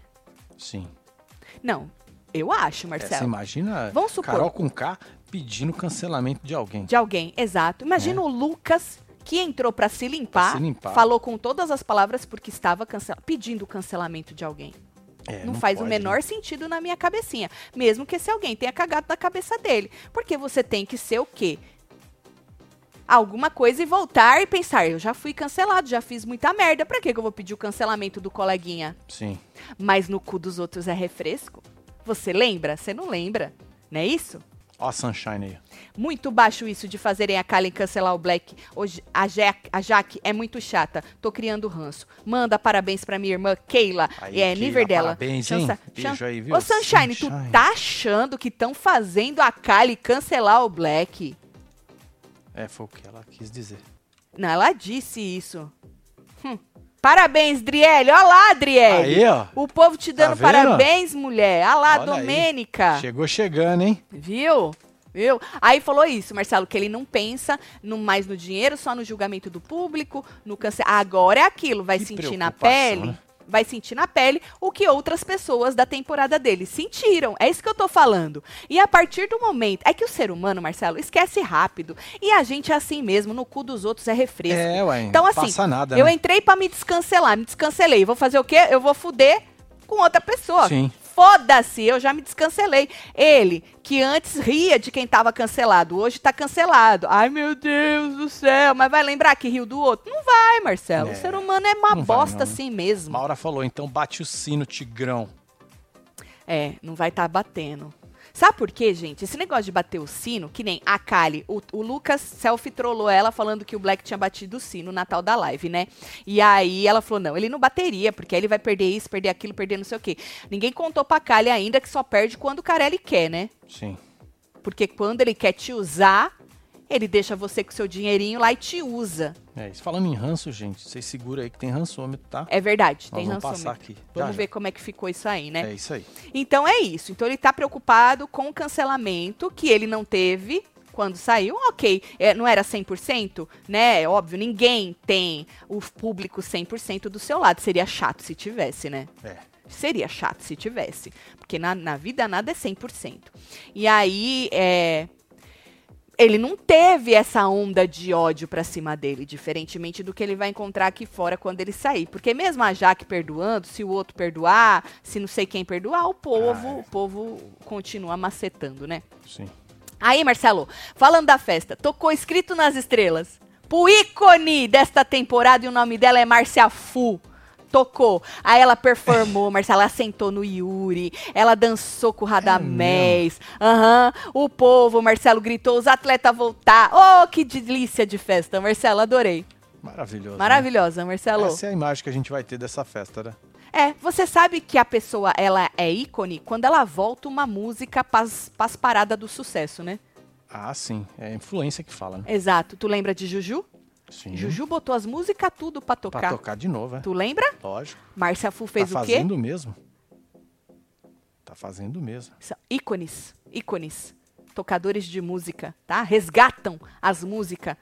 Sim. Não, eu acho, É, Marcelo. você imagina Vamos supor- Carol com K pedindo cancelamento de alguém. De alguém, exato. Imagina o Lucas que entrou pra se limpar, limpar. falou com todas as palavras porque estava cancel... pedindo cancelamento de alguém. É, não, faz o pode, menor né? sentido na minha cabecinha. Mesmo que esse alguém tenha cagado na cabeça dele. Porque você tem que ser o quê? Alguma coisa e voltar e pensar, eu já fui cancelado, já fiz muita merda. Pra que que eu vou pedir o cancelamento do coleguinha? Sim. Mas no cu dos outros é refresco? Você lembra? Você não lembra? Não é isso? Ó a Sunshine aí. Muito baixo isso de fazerem a Kalen cancelar o Black. Hoje, a, Jack, a Jaque é muito chata. Tô criando ranço. Manda parabéns pra minha irmã Keila. Aí, é Keila, nível dela. parabéns, hein? Beijo aí, viu? Ô, Sunshine, tu Sunshine. tá achando que estão fazendo a Kylie cancelar o Black? É, foi o que ela quis dizer. Não, ela disse isso. Hum. Parabéns, Driele. Olha lá, Driele. Aí, ó. O povo te dando vendo? parabéns, mulher. Olha lá, Olha aí. Domênica. Chegou chegando, hein? Viu? Viu? Aí falou isso, Marcelo, que ele não pensa no, mais no dinheiro, só no julgamento do público, no câncer. Agora é aquilo, vai Que sentir na pele. né? Vai sentir na pele o que outras pessoas da temporada dele sentiram. É isso que eu tô falando. E a partir do momento. É que o ser humano, Marcelo, esquece rápido. E a gente é assim mesmo, no cu dos outros é refresco. É, ué. Então, assim, passa nada, eu né? entrei pra me descancelar, me descancelei. Vou fazer o quê? Eu vou fuder com outra pessoa. Sim. Foda-se, eu já me descancelei. Ele, que antes ria de quem tava cancelado, hoje tá cancelado. Ai, meu Deus do céu, mas vai lembrar que riu do outro? Não vai, Marcelo. É, o ser humano é uma vai, bosta assim mesmo. Maura falou, então bate o sino, Tigrão. É, não vai estar batendo. Sabe por quê, gente? Esse negócio de bater o sino, que nem a Kali, o, o Lucas selfie trollou ela falando que o Black tinha batido o sino na tal da live, né? E aí ela falou: não, ele não bateria, porque aí ele vai perder isso, perder aquilo, perder não sei o quê. Ninguém contou pra Kali ainda que só perde quando o Carelli quer, né? Sim. Porque quando ele quer te usar, ele deixa você com seu dinheirinho lá e te usa. É isso. Falando em ranço, gente, vocês segura aí que tem rançômetro, tá? É verdade, Nós tem vamos passar aqui. Já, Vamos já. ver como é que ficou isso aí, né? É isso aí. Então é isso. Então ele tá preocupado com o cancelamento que ele não teve quando saiu. Ok, é, não era 100%, né? É óbvio, ninguém tem o público 100% do seu lado. Seria chato se tivesse, né? É. Seria chato se tivesse. Porque na, na vida nada é 100%. E aí, é, ele não teve essa onda de ódio pra cima dele, diferentemente do que ele vai encontrar aqui fora quando ele sair. Porque mesmo a Jaque perdoando, se o outro perdoar, se não sei quem perdoar, o povo, Ah, é. o povo continua macetando, né? Sim. Aí, Marcelo, falando da festa, tocou escrito nas estrelas. Pro ícone desta temporada e o nome dela é Márcia Fu. Tocou. Aí ela performou, Marcelo, ela sentou no Yuri, ela dançou com o Radamés. Aham. O povo, Marcelo, gritou, os atletas voltar. Oh, que delícia de festa, Marcelo, adorei. Né? Maravilhosa, Marcelo. Essa é a imagem que a gente vai ter dessa festa, né? É, você sabe que a pessoa, ela é ícone quando ela volta uma música pras, pras paradas do sucesso, né? Ah, sim. É a influência que fala, né? Exato. Tu lembra de Juju? Sim. Juju botou as músicas tudo pra Pra tocar. tocar de novo, é. Tu lembra? Lógico. Márcia Fu fez tá o quê? fazendo mesmo. Tá fazendo mesmo. São ícones, ícones, tocadores de música, tá? Resgatam as músicas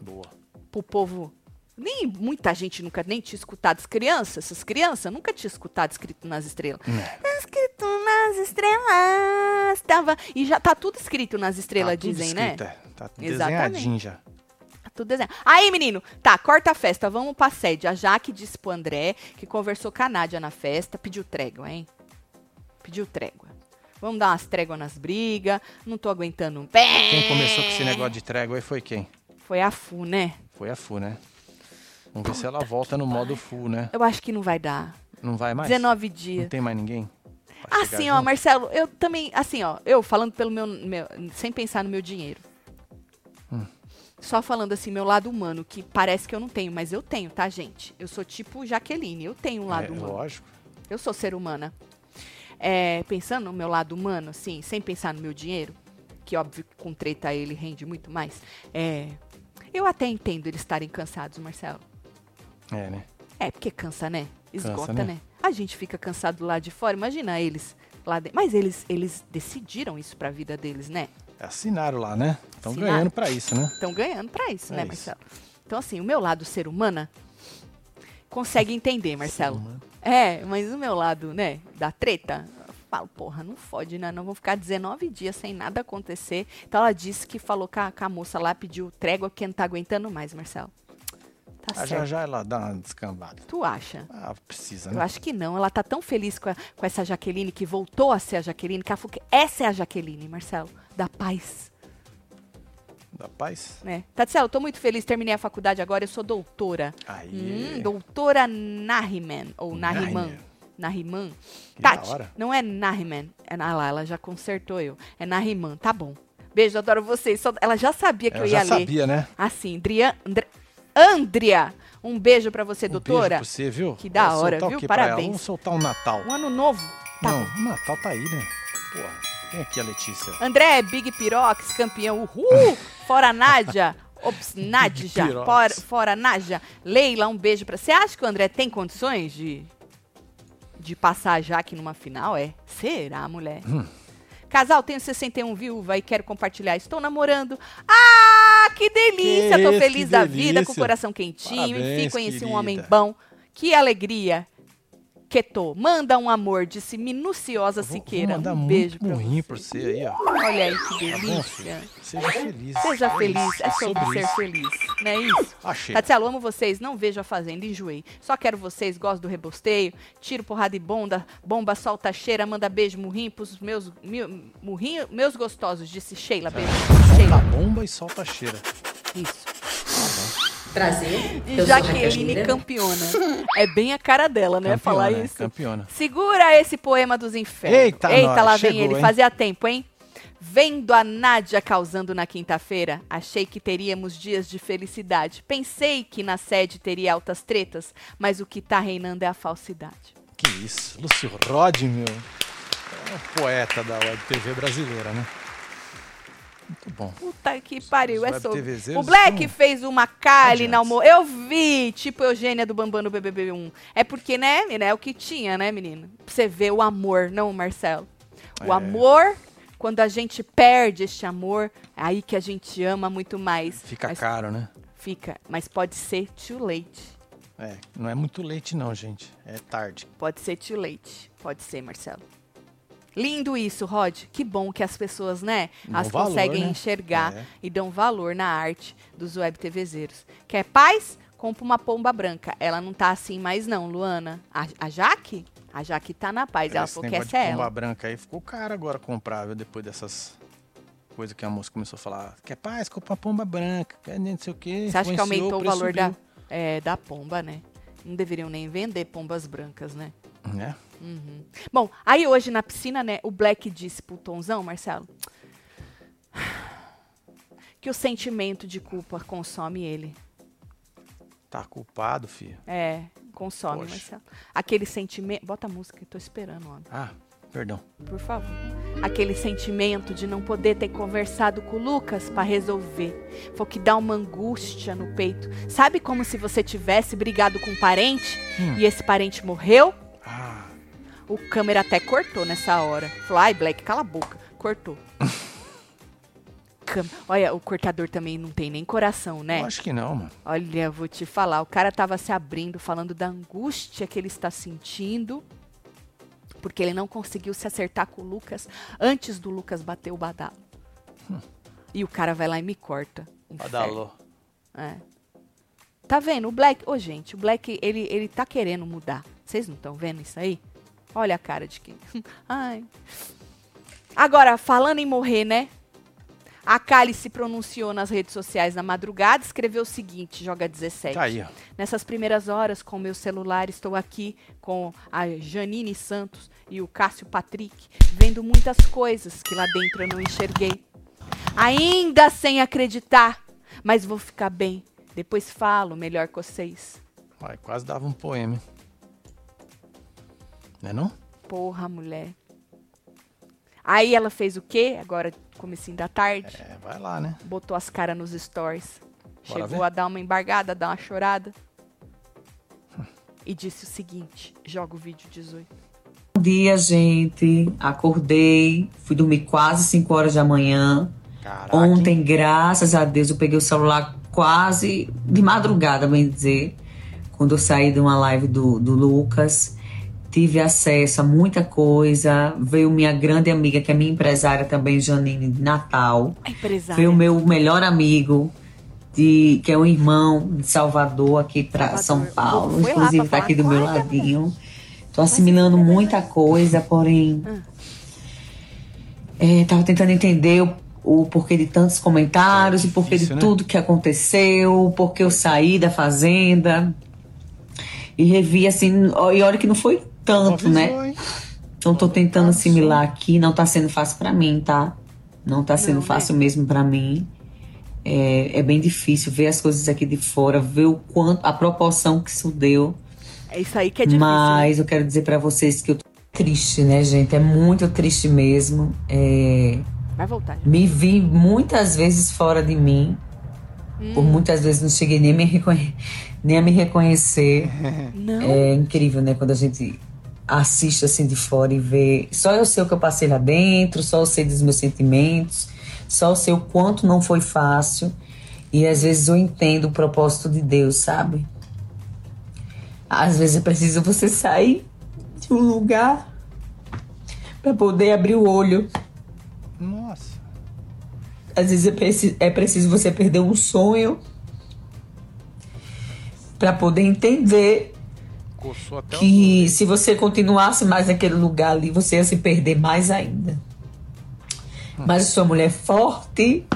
Boa. pro povo. Nem muita gente nunca nem tinha escutado. As crianças, essas crianças nunca tinham escutado escrito nas estrelas. É. Escrito nas estrelas. Tava, e já tá tudo escrito nas estrelas, tá tudo dizem, escrito, né? é. Tá Exatamente. desenhadinho já. Tudo desenho. Aí, menino, tá, corta a festa, vamos pra sede. A Jaque disse pro André, que conversou com a Nádia na festa, pediu trégua, hein? Pediu trégua. Vamos dar umas tréguas nas brigas, não tô aguentando. Quem começou com esse negócio de trégua aí foi quem? Foi a Fu, né? Foi a Fu, né? Vamos ver se ela volta no modo full, né? Eu acho que não vai dar. Não vai mais? 19 Não dias. tem mais ninguém? Assim, ó, junto? Marcelo, eu também, assim, ó, eu falando pelo meu, meu- sem pensar no meu dinheiro. Só falando assim, meu lado humano, que parece que eu não tenho, mas eu tenho, tá, gente? Eu sou tipo Jaqueline, eu tenho um lado é, humano. lógico. Eu sou ser humana. É, pensando no meu lado humano, assim, sem pensar no meu dinheiro, que óbvio que com treta ele rende muito mais. É, eu até entendo eles estarem cansados, Marcelo. É, né? É, porque cansa, né? Esgota, né? né? A gente fica cansado lá de fora, imagina eles lá dentro. Mas eles, eles decidiram isso pra vida deles, né? Assinaram lá, né? Estão ganhando pra isso, né? Estão ganhando pra isso, É né, isso. Marcelo? Então, assim, o meu lado ser humana consegue entender, Marcelo. É, mas o meu lado, né, da treta, eu falo, porra, não fode, né? Não vou ficar 19 dias sem nada acontecer. Então ela disse que falou com a, com a moça lá, pediu trégua, porque não tá aguentando mais, Marcelo. Tá Ah, certo. já já ela dá uma descambada. Tu acha? Ah, precisa, Eu né? acho que não. Ela tá tão feliz com, a- com essa Jaqueline, que voltou a ser a Jaqueline, que ela falou que essa é a Jaqueline, Marcelo, da paz, Da paz? Tatiana, eu tô muito feliz, terminei a faculdade agora, eu sou doutora. Aí. Hum, doutora Nahiman, ou Nahiman. Nahiman. Tati, não é Nahiman. É, ah lá, ela já consertou eu. É Nahiman, tá bom. Beijo, adoro vocês. Só- ela já sabia que Ela eu ia já ler. sabia, né? Assim, Dria, André, Andrea, um beijo pra você, Um doutora. beijo pra você, viu? Que da hora, o viu? Parabéns. Vamos soltar um Natal. Um ano novo. Tá Não, o Natal tá aí, né? Porra, vem aqui a Letícia. André, Big Pirox, campeão. Uhul! Fora Nádia. Ops, Nádia. Fora, fora Nádia. Leila, um beijo pra. Você acha que o André tem condições de. de passar a Jaque numa final? É? Será, mulher? Hum. Casal, tenho 61 viúva e quero compartilhar. Estou namorando. Ah, que delícia! Que Tô isso, feliz da vida, com o delícia. coração quentinho. Enfim, Parabéns, conheci um querida. homem bom. Que alegria. Queto, manda um amor, disse minuciosa Vou- Siqueira. Vou um beijo pra murrinho você. pra você aí, ó. Olha aí que Tá delícia. filho? Seja feliz. Seja feliz, é sobre, ser isso. feliz, não é isso? Achei. Tatielo, amo vocês, não vejo a Fazenda, enjoei. Só quero vocês, gosto do rebosteio, tiro porrada e bomba, bomba solta cheira, manda beijo, murrinho pros meus, murrinho, meus gostosos, disse Sheila, beijo. Solta Sheila, bomba e solta cheira. isso. Prazer. E eu Jaqueline campeona. É bem a cara dela, né, falar Campeona, isso. Campeona. Segura esse poema dos infernos. Eita, Eita nós, lá vem chegou, ele. hein? Fazia tempo, hein? Vendo a Nádia causando na quinta-feira, achei que teríamos dias de felicidade. Pensei que na sede teria altas tretas, mas o que tá reinando é a falsidade. Que isso. Lúcio Rod, meu. É o poeta da web TV brasileira, né? Muito bom. Puta que pariu, os é sobre. O Black estão fez uma Kali na radiantes. almo... Eu vi, tipo Eugênia do Bambam no BBB1. É porque, né, menina, é o que tinha, né, menino? Pra você ver o amor, não, Marcelo? O É. amor, quando a gente perde este amor, é aí que a gente ama muito mais. Fica Mas caro, né? Fica, mas pode ser too late. É, não é muito leite não, gente. É tarde. Pode ser too late. Pode ser, Marcelo. Lindo isso, Rod. Que bom que as pessoas, né, Dão as valor, conseguem né? enxergar É. e dão valor na arte dos web TVzeiros. Quer paz? Compra uma pomba branca. Ela não tá assim mais não, Luana. A, a Jaque? A Jaque tá na paz. Ela falou que essa é pomba ela. branca aí ficou caro agora comprar, viu? Depois dessas coisas que a moça começou a falar. Quer paz? Compra uma pomba branca. Quer não sei o quê. Você acha que aumentou o preço valor da, é, da pomba, né? Não deveriam nem vender pombas brancas, né? Né? Uhum. Bom, aí hoje na piscina, né, o Black disse pro Tonzão, Marcelo, que o sentimento de culpa consome ele. Tá culpado, filho. É, consome, Poxa. Marcelo. Aquele sentimento. Bota a música, tô esperando, homem, Ah, perdão. por favor. Aquele sentimento de não poder ter conversado com o Lucas pra resolver. Foi que dá uma angústia no peito. Sabe como se você tivesse brigado com um parente Hum. e esse parente morreu? O câmera até cortou nessa hora. Falou, ai, Black, cala a boca. Cortou. Cam- Olha, o cortador também não tem nem coração, né? eu acho que não, mano. Olha, eu vou te falar. O cara tava se abrindo, falando da angústia que ele está sentindo. Porque ele não conseguiu se acertar com o Lucas antes do Lucas bater o badalo. E o cara vai lá e me corta. Badalou. É. Tá vendo? O Black. Ô, gente, o Black, ele, ele tá querendo mudar. Vocês não estão vendo isso aí? Olha a cara de quem. Ai. Agora, falando em morrer, né? A Kali se pronunciou nas redes sociais na madrugada, escreveu o seguinte, joga 17. Tá aí, ó. Nessas primeiras horas, com meu celular, estou aqui com a Janine Santos e o Cássio Patrick, vendo muitas coisas que lá dentro eu não enxerguei. Ainda sem acreditar, mas vou ficar bem. Depois falo melhor com vocês. Vai, quase dava um poema. Hein? Né não? Porra, mulher. Aí ela fez o quê? Agora, comecinho da tarde, É, vai lá, né? botou as caras nos stories. Bora Chegou ver? a dar uma embargada, dar uma chorada. E disse o seguinte: joga o vídeo 18. Bom dia, gente. Acordei, fui dormir quase 5 horas da manhã. Caraca. hein? Ontem, graças a Deus, eu peguei o celular quase de madrugada, bem dizer. Quando eu saí de uma live do, do Lucas, tive acesso a muita coisa. Veio minha grande amiga, que é minha empresária também, Janine, de Natal. A empresária. Veio o meu melhor amigo, de, que é um irmão de Salvador, aqui para. São Paulo. Inclusive, pra tá aqui do meu ela, ladinho. Tô assimilando muita coisa, porém. Ah. É, tava tentando entender o, o porquê de tantos comentários, É o porquê de difícil, né? tudo que aconteceu, o porquê eu saí da fazenda. E revi assim, e olha que não foi tanto, Avisou, né? hein? Então tô tentando Ah, assimilar aqui, não tá sendo fácil pra mim, tá? Não tá sendo Não, né? fácil mesmo pra mim. É, é bem difícil ver as coisas aqui de fora, ver o quanto, a proporção que isso deu. É isso aí que é difícil. né? Mas eu quero dizer pra vocês que eu tô triste, né, gente? É muito triste mesmo. É, Vai voltar. gente. me vi muitas vezes fora de mim. Hum. Por muitas vezes não cheguei nem a me, reconhe- nem a me reconhecer. Não. É incrível, né? Quando a gente assiste assim de fora e vê. Só eu sei o que eu passei lá dentro, só eu sei dos meus sentimentos, só eu sei o quanto não foi fácil. E às vezes eu entendo o propósito de Deus, sabe? Às vezes é preciso você sair um lugar para poder abrir o olho. Nossa. Às vezes é preciso, é preciso você perder um sonho para poder entender Coçou até que se você continuasse mais naquele lugar ali, você ia se perder mais ainda. Mas eu sou uma mulher forte,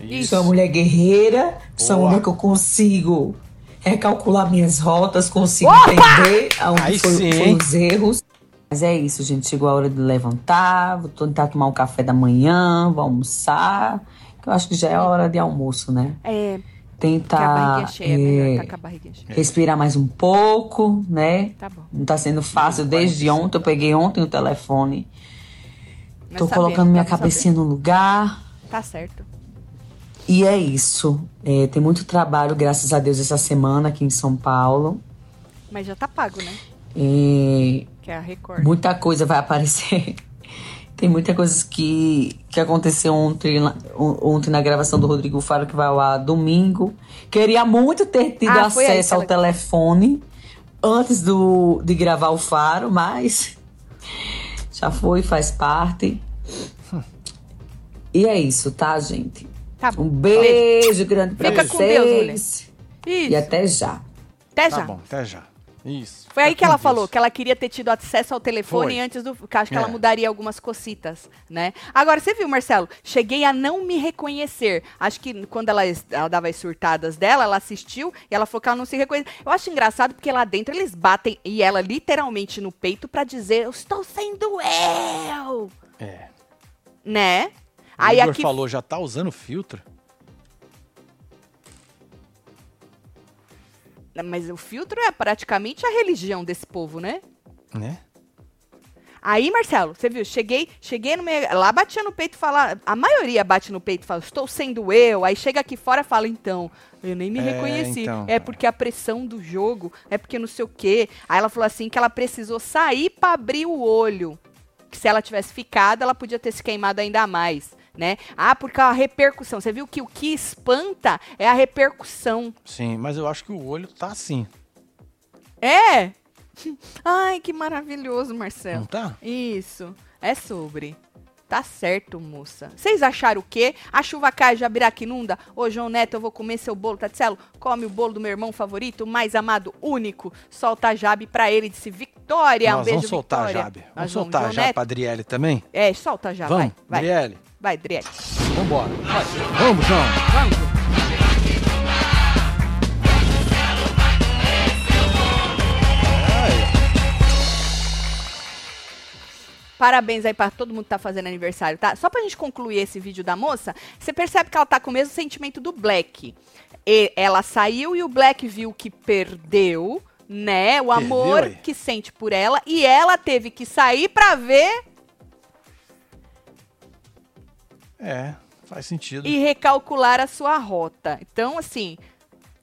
Isso. sou uma mulher guerreira, sou uma mulher que eu consigo recalcular minhas rotas, consigo Opa! entender aonde foram os erros. Mas é isso, gente. Chegou a hora de levantar, vou tentar tomar um café da manhã, vou almoçar. Que eu acho que já é a hora de almoço, né? É, Tentar barriguinha cheia é barriguinha cheia. respirar mais um pouco, né? Tá bom. Não tá sendo fácil desde ontem. Eu peguei ontem o telefone. Nós Tô sabemos, colocando minha cabecinha no lugar. sabendo. Tá certo. E é isso. É, tem muito trabalho, graças a Deus, essa semana aqui em São Paulo. Mas já tá pago, né? É, Que é a Record. muita coisa vai aparecer. Tem muita coisa que, que aconteceu ontem, lá- on- ontem na gravação do Rodrigo Faro, que vai ao ar domingo. Queria muito ter tido Ah, acesso ao telefone antes do, de gravar o Faro, mas já foi, faz parte. E é isso, tá, gente? Tá Um bom. beijo grande pra Fica com Deus, mulher. vocês. Isso. e até já. Até Tá já. bom, até já. Isso. Foi aí que ela falou que ela queria ter tido acesso ao telefone Foi. antes do. Que acho que ela É. mudaria algumas cocitas, né? Agora, você viu, Marcelo? Cheguei a não me reconhecer. Acho que quando ela, ela dava as surtadas dela, ela assistiu e ela falou que ela não se reconhece. Eu acho engraçado porque lá dentro eles batem e ela literalmente no peito pra dizer: Eu estou sendo eu! É. Né? O Aí Igor aqui. falou, já tá usando filtro? Mas o filtro é praticamente a religião desse povo, né? Né? Aí, Marcelo, você viu? Cheguei, cheguei no meio. Lá batia no peito e fala. A maioria bate no peito e fala, estou sendo eu. Aí chega aqui fora e fala, então, eu nem me É, reconheci. então, é cara. porque a pressão do jogo, é porque não sei o quê. Aí ela falou assim que ela precisou sair pra abrir o olho. Que se ela tivesse ficado, ela podia ter se queimado ainda mais. Né? Ah, porque a repercussão. Você viu que o que espanta é a repercussão. Sim, mas eu acho que o olho tá assim. É? Ai, que maravilhoso, Marcelo. Não tá? Isso, é sobre. Tá certo, moça. Vocês acharam o quê? A chuva cai, Jabiraca inunda? Ô, João Neto, eu vou comer seu bolo, Tatselo. Come o bolo do meu irmão favorito, mais amado, único. Solta a Jabe pra ele, disse Vitória. um Nós beijo, vamos soltar Vitória. a Jabe. Vamos Nós soltar a João Jabe Neto. pra Adriele também? É, solta já, vamos, vai. Vai, Adriele. Vai, Driele. Vambora. Vamos, João. Vamos. Parabéns aí pra todo mundo que tá fazendo aniversário, tá? Só pra gente concluir esse vídeo da moça, você percebe que ela tá com o mesmo sentimento do Black. E ela saiu e o Black viu que perdeu, né? O amor aí. que sente por ela. E ela teve que sair pra ver É, faz sentido. e recalcular a sua rota. Então, assim,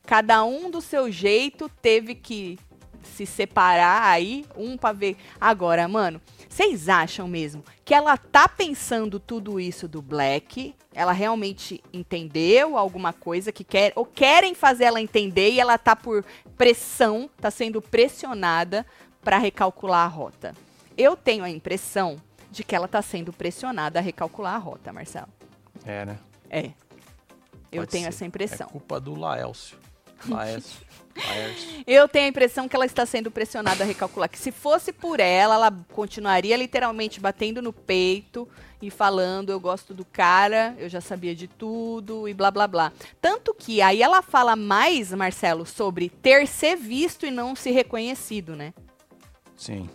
cada um do seu jeito teve que se separar aí, um pra ver. Agora, mano, vocês acham mesmo que ela tá pensando tudo isso do Black? Ela realmente entendeu alguma coisa que quer ou querem fazer ela entender e ela tá por pressão, tá sendo pressionada pra recalcular a rota? Eu tenho a impressão de que ela tá sendo pressionada a recalcular a rota, Marcelo. É, né? É. Eu Pode tenho ser. essa impressão. É culpa do Laelcio. Laércio. Laércio. Eu tenho a impressão que ela está sendo pressionada a recalcular. Que se fosse por ela, ela continuaria literalmente batendo no peito e falando: Eu gosto do cara, eu já sabia de tudo e blá blá blá. Tanto que aí ela fala mais, Marcelo, sobre ter se visto e não se reconhecido, né? Sim.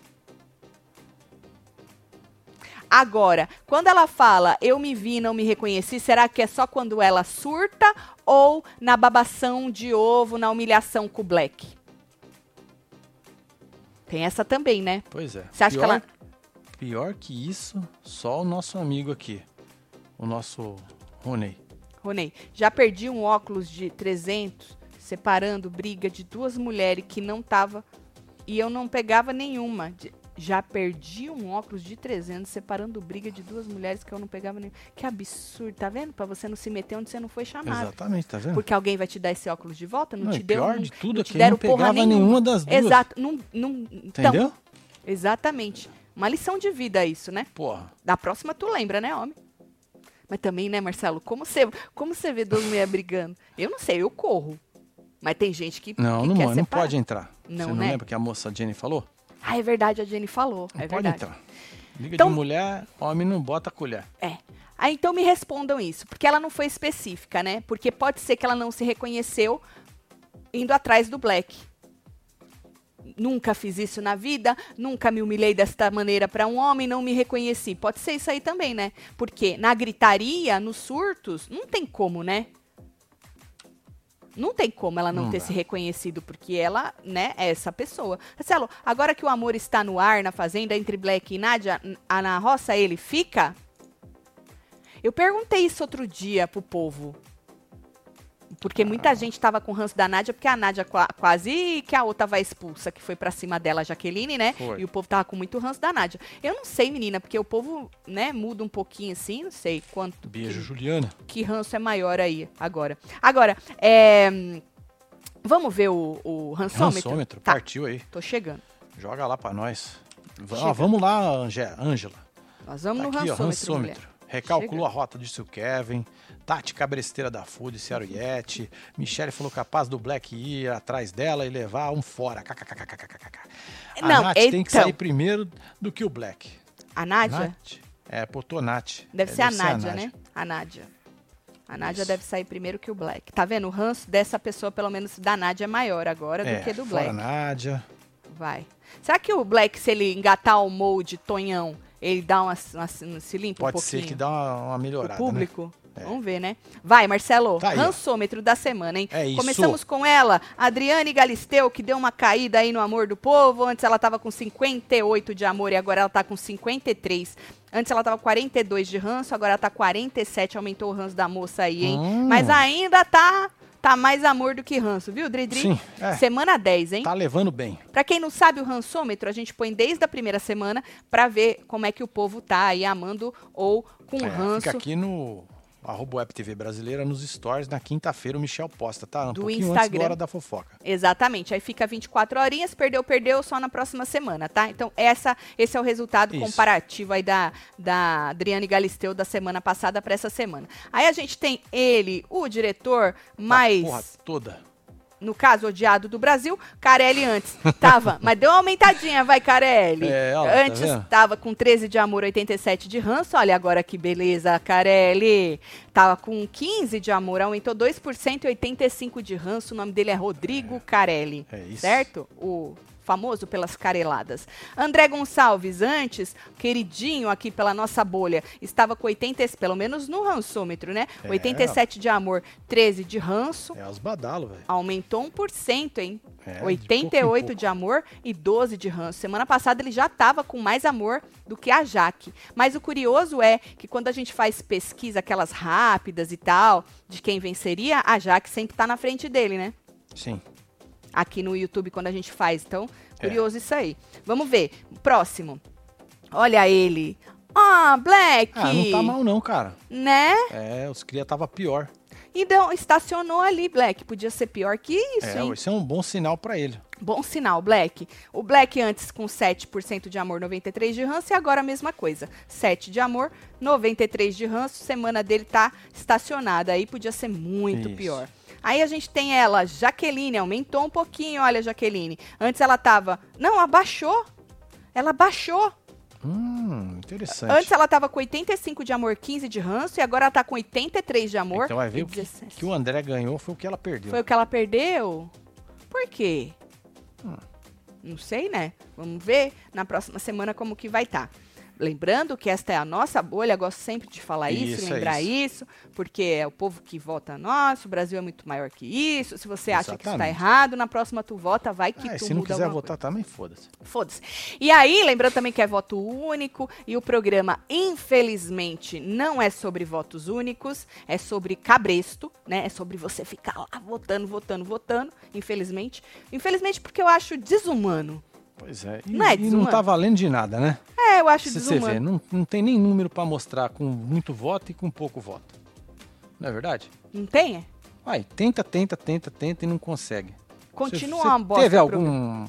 Agora, quando ela fala eu me vi não me reconheci, será que é só quando ela surta ou na babação de ovo, na humilhação com o Black? Tem essa também, né? Pois é. Você acha que pior, ela- Pior que isso, só o nosso amigo aqui. O nosso Rony. Ronei, já perdi um óculos de 300 separando briga de duas mulheres que não tava e eu não pegava nenhuma. De- Já perdi um óculos de 300 separando briga de duas mulheres que eu não pegava nenhuma. Que absurdo, tá vendo? Pra você não se meter onde você não foi chamado. Exatamente, tá vendo? Porque alguém vai te dar esse óculos de volta? Não, Não, te deu. pior não- de tudo não é te que não deram porra pegava nenhuma das duas. Exato. Não, não, então, Entendeu? Exatamente. Uma lição de vida isso, né? Porra. Da próxima tu lembra, né, homem? Mas também, né, Marcelo? Como você, como você vê duas mulheres brigando? Eu não sei, eu corro. Mas tem gente que. Não, que não, quer não separar. pode entrar. Não, Você não né? lembra que a moça Jenny falou? Ah, é verdade, a Jenny falou. Não é pode verdade. entrar. Liga Então- de mulher, homem não bota colher. É. Aí então me respondam isso, porque ela não foi específica, né? Porque pode ser que ela não se reconheceu indo atrás do Black. Nunca fiz isso na vida, nunca me humilhei desta maneira para um homem, não me reconheci. Pode ser isso aí também, né? Porque na gritaria, nos surtos, não tem como, né? Não tem como ela não, Não ter dá. se reconhecido, porque ela, né, é essa pessoa. Marcelo, agora que o amor está no ar na fazenda entre Black e Nádia, n- a na roça ele fica? Eu perguntei isso outro dia pro povo. Porque Ah. muita gente tava com ranço da Nádia, porque a Nádia qua- quase que a outra vai expulsa, que foi pra cima dela, a Jaqueline, né? Foi. E o povo tava com muito ranço da Nádia. Eu não sei, menina, porque o povo, né, muda um pouquinho assim, não sei quanto. Beijo, Juliana. Que ranço é maior aí, agora. Agora, é. Vamos ver o, o rançômetro? Rançômetro, Tá, partiu aí. tô chegando. Joga lá pra nós. Ah, vamos lá, Ângela. Nós vamos Tá no aqui, ó, rançômetro, mulher. rançômetro. Recalculou Chega. a rota, disse o Kevin. Tati Cabresteira da Food, Ciaro Yeti. Michele falou capaz do Black ir atrás dela e levar um fora. KKKKKKK. A Não, Nath tem que então. sair primeiro do que o Black. A Nádia? Nath? É, botou Nath. Deve É, ser a Nádia, né? A Nádia. A Nádia Isso. deve sair primeiro que o Black. Tá vendo? O ranço dessa pessoa, pelo menos da Nádia, é maior agora É, do que do fora Black. Nádia. Vai. Será que o Black, se ele engatar o molde Tonhão, ele dá uma, uma- se limpa um Pode pouquinho? ser que dá uma, uma o melhorada, né? É. Vamos ver, né? Vai, Marcelo. Tá aí, ó. rançômetro da semana, hein? É isso. Começamos com ela, Adriane Galisteu, que deu uma caída aí no amor do povo. Antes ela tava com 58 de amor e agora ela tá com 53. Antes ela tava com 42 de ranço, agora ela tá 47. Aumentou o ranço da moça aí, hein? Hum. Mas ainda tá tá mais amor do que ranço, viu, Dridri? Sim, é. Semana 10, hein? Tá levando bem. Pra quem não sabe, o rançômetro a gente põe desde a primeira semana pra ver como é que o povo tá aí amando ou com É, ranço. fica aqui no arroba Web TV Brasileira nos stories. Na quinta-feira o Michel posta, tá? Um Do pouquinho antes Instagram. da hora da fofoca. Exatamente. Aí fica 24 horinhas, perdeu, perdeu, só na próxima semana, tá? Então, essa, esse é o resultado Isso. comparativo aí da, da Adriane Galisteu da semana passada para essa semana. Aí a gente tem ele, o diretor mais, A porra toda. No caso, odiado do Brasil, Carelli antes. Tava, mas deu uma aumentadinha, vai, Carelli. É, tá antes vendo? tava com 13 de amor, 87 de ranço. Olha agora que beleza, Carelli. Tava com 15 de amor, aumentou 2% e 85 de ranço. O nome dele é Rodrigo Carelli. É isso. Certo? O famoso pelas careladas. André Gonçalves, antes, queridinho aqui pela nossa bolha, estava com 80, pelo menos no rançômetro, né? É. 87 de amor, 13 de ranço. É os badalos, velho. Aumentou 1%, hein? É, de 88 pouco em de amor e 12 de ranço. Semana passada ele já estava com mais amor do que a Jaque. Mas o curioso é que quando a gente faz pesquisa, aquelas rápidas e tal, de quem venceria, a Jaque sempre tá na frente dele, né? Sim. Aqui no YouTube, quando a gente faz. Então, É. curioso isso aí. Vamos ver. Próximo. Olha ele. Ah, Black! Ah, não tá mal não, cara. Né? É, os cria tava pior. Então, estacionou ali, Black. Podia ser pior que isso, é, hein? isso é um bom sinal pra ele. Bom sinal, Black. O Black antes com 7% de amor, 93 de ranço, e agora a mesma coisa. 7 de amor, 93 de ranço. Semana dele tá estacionada. Aí podia ser muito Isso. pior. Aí a gente tem ela, Jaqueline, aumentou um pouquinho, olha, Jaqueline. Antes ela tava. Não, abaixou. Ela baixou. Hum, interessante. Antes ela tava com 85 de amor, 15 de ranço, e agora ela tá com 83 de amor. então vai ver e o que, 17. que o André ganhou foi o que ela perdeu. Foi o que ela perdeu? Por quê? Hum. Não sei, né? Vamos ver na próxima semana como que vai estar. Lembrando que esta é a nossa bolha, gosto sempre de falar isso, Isso, é lembrar isso. isso, porque é o povo que vota nós, o Brasil é muito maior que isso. Se você acha que está Exatamente. errado, na próxima tu vota, vai que Ah, tu se não quiser votar também, foda-se. Foda-se. E aí, lembrando também que é voto único e o programa, infelizmente, não é sobre votos únicos, é sobre cabresto, né? É sobre você ficar lá votando, votando, votando, infelizmente. Infelizmente porque eu acho desumano. Pois é. E Não é e não tá valendo de nada, né? É, eu acho Se você desumano. vê, não, não tem nem número pra mostrar com muito voto e com pouco voto. Não é verdade? Não tem? é? Vai, tenta, tenta, tenta, tenta e não consegue. Continua Você- uma você bosta. Teve algum.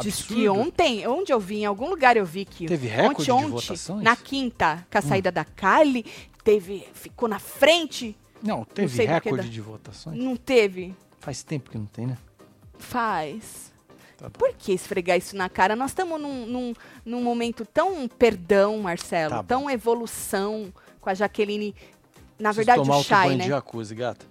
Diz que ontem, onde eu vi, em algum lugar eu vi que Teve recorde ontem, de votações? Hum. na quinta, com a saída da Kylie, teve, ficou na frente, Não, teve que recorde dá. de votações? não teve. Faz tempo que não tem, né? Faz. Tá. Por que esfregar isso na cara? Nós estamos num, num, num momento tão perdão, Marcelo, Tá tão evolução com a Jaqueline. Na Preciso verdade, tomar o Shai, banho né? de jacuzzi, gata.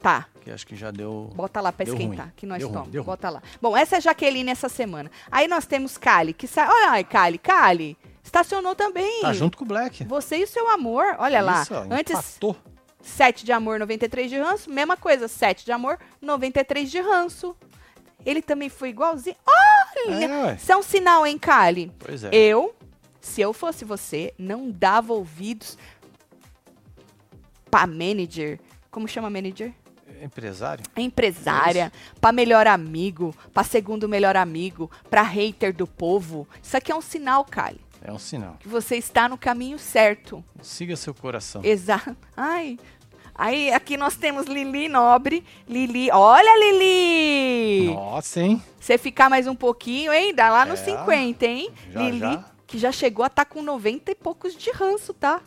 Tá, Que acho que já deu... bota lá pra esquentar, ruim. que nós Deu ruim, tomamos. deu ruim. Bota lá. Bom, essa é a Jaqueline essa semana. Aí nós temos Kali, que sai. Olha Kali, Kali. Estacionou também. Tá junto com o Black. Você e o seu amor, olha lá. Isso, ó, Antes, empatou. 7 de amor, 93 de ranço. Mesma coisa, 7 de amor, 93 de ranço. Ele também foi igualzinho. Olha! É. Isso é um sinal, hein, Kali? Pois é. Eu, se eu fosse você, não dava ouvidos pra manager. Como chama manager? Empresário? Empresária, pra melhor amigo, pra segundo melhor amigo, pra hater do povo. Isso aqui é um sinal, Kali, É um sinal. que você está no caminho certo. Siga seu coração. Exato. Ai. Aí aqui nós temos Lili Nobre. Lili, olha Lili! Nossa, hein? Você ficar mais um pouquinho, hein? Dá lá nos É. 50, hein? Já, Lili, já. que já chegou a estar com 90 e poucos de ranço, tá?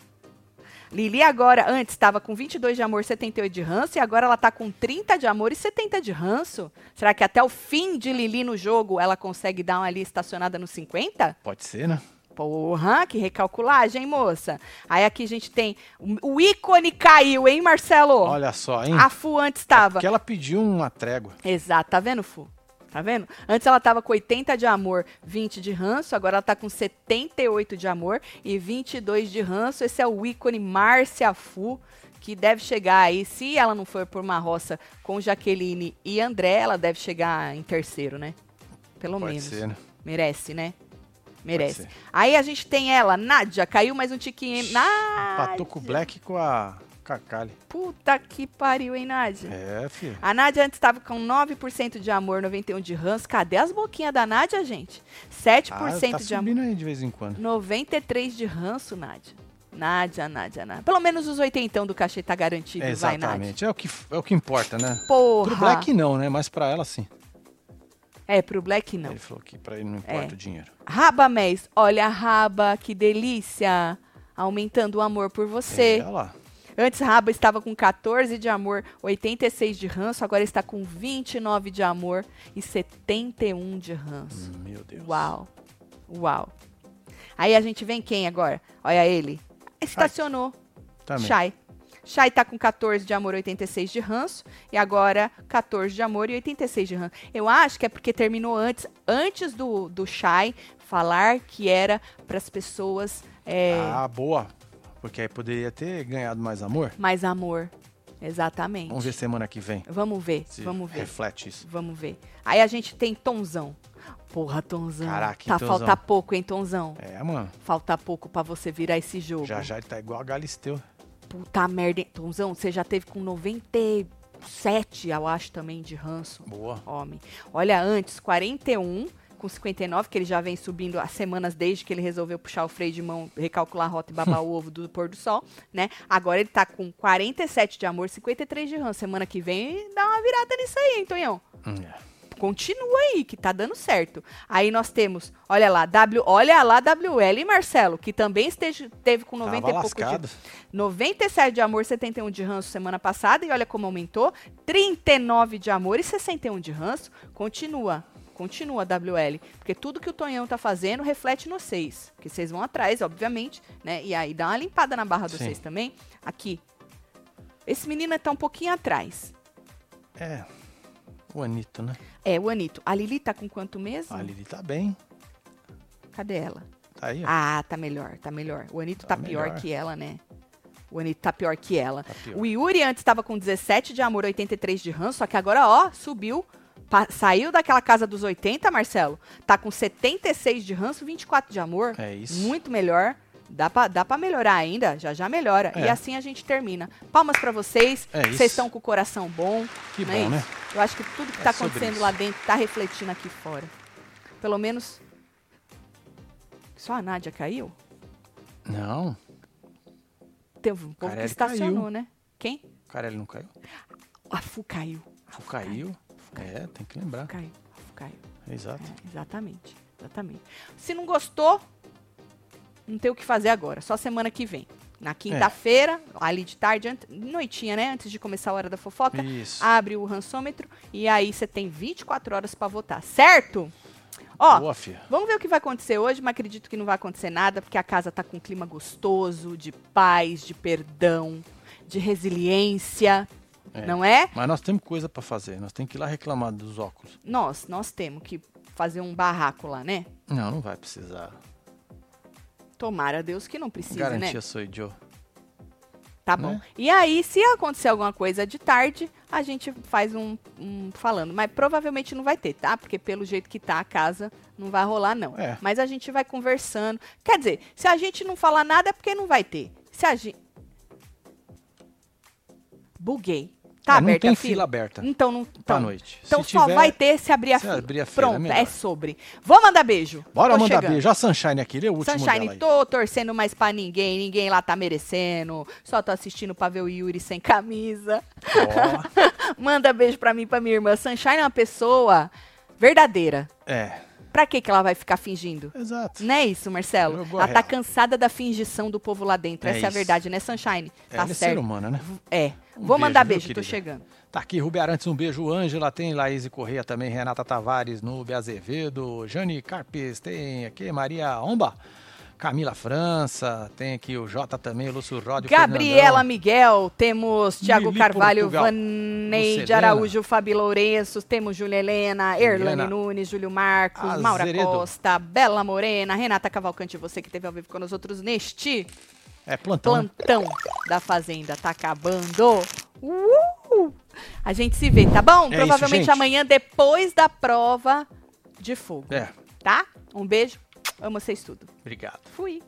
Lili agora, antes estava com 22 de amor, 78 de ranço, e agora ela tá com 30 de amor e 70 de ranço. Será que até o fim de Lili no jogo ela consegue dar uma ali estacionada nos 50? Pode ser, né? Porra, que recalculagem, hein, moça? Aí aqui a gente tem. O ícone caiu, hein, Marcelo? Olha só, hein? A Fu antes estava. Porque ela pediu uma trégua. Exato, tá vendo, Fu? Tá vendo? Antes ela tava com 80 de amor, 20 de ranço, agora ela tá com 78 de amor e 22 de ranço. Esse é o ícone Márcia Fu, que deve chegar aí, se ela não for por uma roça com Jaqueline e André, ela deve chegar em terceiro, né? Pelo Pode menos. ser, né? Merece, né? Merece. Aí a gente tem ela, Nádia, caiu mais um tiquinho. Nádia. Empatou com o Black com a Cacali. Puta que pariu, hein, Nádia? É, filho. A Nádia antes estava com 9% de amor, 91% de ranço. Cadê as boquinhas da Nádia, gente? 7% Ah, tá de amor. subindo aí de vez em quando. 93% de ranço, Nádia. Nádia, Nádia, Nádia. Pelo menos os oitentão do cachê tá garantido, vai, Nádia. Exatamente. É o, que, é o que importa, né? Porra. Pro Black não, né? Mas pra ela sim. É, pro Black não. Ele falou que pra ele não importa É. o dinheiro. Rabamés, olha a Raba, que delícia. Aumentando o amor por você. É, olha lá. Antes, Raba estava com 14 de amor, 86 de ranço. Agora está com 29 de amor e 71 de ranço. Hum, Meu Deus. Uau. Uau. Aí a gente vem quem agora? Olha ele. Estacionou. Também. Shai. Shai tá com 14 de amor, 86 de ranço. E agora 14 de amor e 86 de ranço. Eu acho que é porque terminou antes, antes do, do Shai falar que era para as pessoas é, Ah, boa. Porque aí poderia ter ganhado mais amor. mais amor. Exatamente. Vamos ver semana que vem. Vamos ver, Se vamos ver. reflete isso. Vamos ver. Aí a gente tem Tonzão. Porra, Tonzão. Caraca, tá, Tonzão? falta pouco, hein, Tonzão? É, mano. Falta pouco pra você virar esse jogo. Já já ele tá igual a Galisteu. Puta merda, hein? Tonzão, você já teve com 97, eu acho, também, de ranço. Boa. Homem. Olha, antes, 41 com 59, que ele já vem subindo as semanas desde que ele resolveu puxar o freio de mão, recalcular a rota e babar o ovo do pôr do sol, né? Agora ele tá com 47 de amor, 53 de ranço. Semana que vem dá uma virada nisso aí, hein, Tonhão? Hum, é. Continua aí, que tá dando certo. Aí nós temos, olha lá, W, olha lá, WL e Marcelo, que também esteja, teve com 90 Tava e pouco de, lascado. 97 de amor, 71 de ranço semana passada, e olha como aumentou. 39 de amor e 61 de ranço. Continua, continua WL. Porque tudo que o Tonhão tá fazendo reflete no vocês. Porque vocês vão atrás, obviamente, né? E aí dá uma limpada na barra de Sim. vocês também. Aqui. Esse menino tá um pouquinho atrás. É. O Anitta, né? É, o Anito. A Lili tá com quanto mesmo? A Lili tá bem. Cadê ela? Tá aí, ó. Ah, tá melhor, tá melhor. O Anito tá, Tá pior melhor. que ela, né? O Anito tá pior que ela. Tá pior. O Yuri antes estava com 17 de amor, 83 de ranço, só que agora, ó, subiu. saiu daquela casa dos 80, Marcelo. Tá com 76 de ranço, 24 de amor. É isso. Muito melhor. Dá pra, dá pra melhorar ainda, já já melhora. É. E assim a gente termina. Palmas pra vocês. É. Vocês estão com o coração bom. Que não é bom, né? Eu acho que tudo que É tá acontecendo lá dentro tá refletindo aqui fora. Pelo menos. Só a Nádia caiu? Não. Teve um povo que Carelli estacionou, caiu. né? Quem? O cara ele não caiu. A Fu caiu. O caiu. É, tem que lembrar. Caiu. A Fu caiu. Exato. Exatamente, exatamente. Se não gostou, não tem o que fazer agora, só semana que vem. Na quinta-feira, ali de tarde, noitinha, né? Antes de começar a hora da fofoca, Isso. abre o rançômetro e aí você tem 24 horas pra votar, certo? Ó, Boa. Vamos ver o que vai acontecer hoje, mas acredito que não vai acontecer nada, porque a casa tá com um clima gostoso, de paz, de perdão, de resiliência, É. não é? Mas nós temos coisa pra fazer. Nós temos que ir lá reclamar dos óculos. Nós, nós temos que fazer um barraco lá, né? Não, não vai precisar. Tomara Deus que não precise, Garantia né? sou Joe. Tá bom. né? E aí, se acontecer alguma coisa de tarde, a gente faz um, um falando. Mas provavelmente não vai ter, tá? Porque pelo jeito que tá a casa, não vai rolar, não. É. Mas a gente vai conversando. Quer dizer, se a gente não falar nada, é porque não vai ter. Se a gente. Buguei. Tá É, não aberta tem a fila fila? aberta Então não. pra Então, noite. então Se só tiver- vai ter se abrir a se fila. abrir a fila, é Pronto, melhor. é sobre. Vou mandar beijo. Bora Tô mandar chegando. beijo. A Sunshine aqui, lê o último dela Sunshine, aí. tô torcendo mais pra ninguém, ninguém lá tá merecendo. Só tô assistindo pra ver o Yuri sem camisa. Ó, Manda beijo pra mim e pra minha irmã. Sunshine é uma pessoa verdadeira. é, Pra que que ela vai ficar fingindo? exato. Não é isso, Marcelo? Ela tá cansada da fingição do povo lá dentro. É Essa é a isso. verdade, né, Sunshine? É, Tá ela é ser humana, né? É. Um Vou mandar beijo, querida? chegando. Tá aqui, Rubi Arantes, um beijo. Ângela, tem Laís Correia também, Renata Tavares, Nube Azevedo, Jane Carpes, tem aqui Maria Omba, Camila França, tem aqui o Jota também, o Lúcio Ródio, Gabriela Fernandão. Miguel, temos Tiago Carvalho, Portugal, Vaneide. Araújo, Fabi Lourenço, temos Júlia Helena, Erlane. Nunes, Júlio Marcos, Maura Azeredo. Costa, Bela Morena, Renata Cavalcante, você que esteve ao vivo com nós outros neste é plantão. Né? Plantão da Fazenda tá acabando. Uh! A gente se vê, tá bom? É Provavelmente isso, amanhã, depois da prova de fogo. É. Tá? Um beijo. Amo vocês tudo. Obrigado. Fui.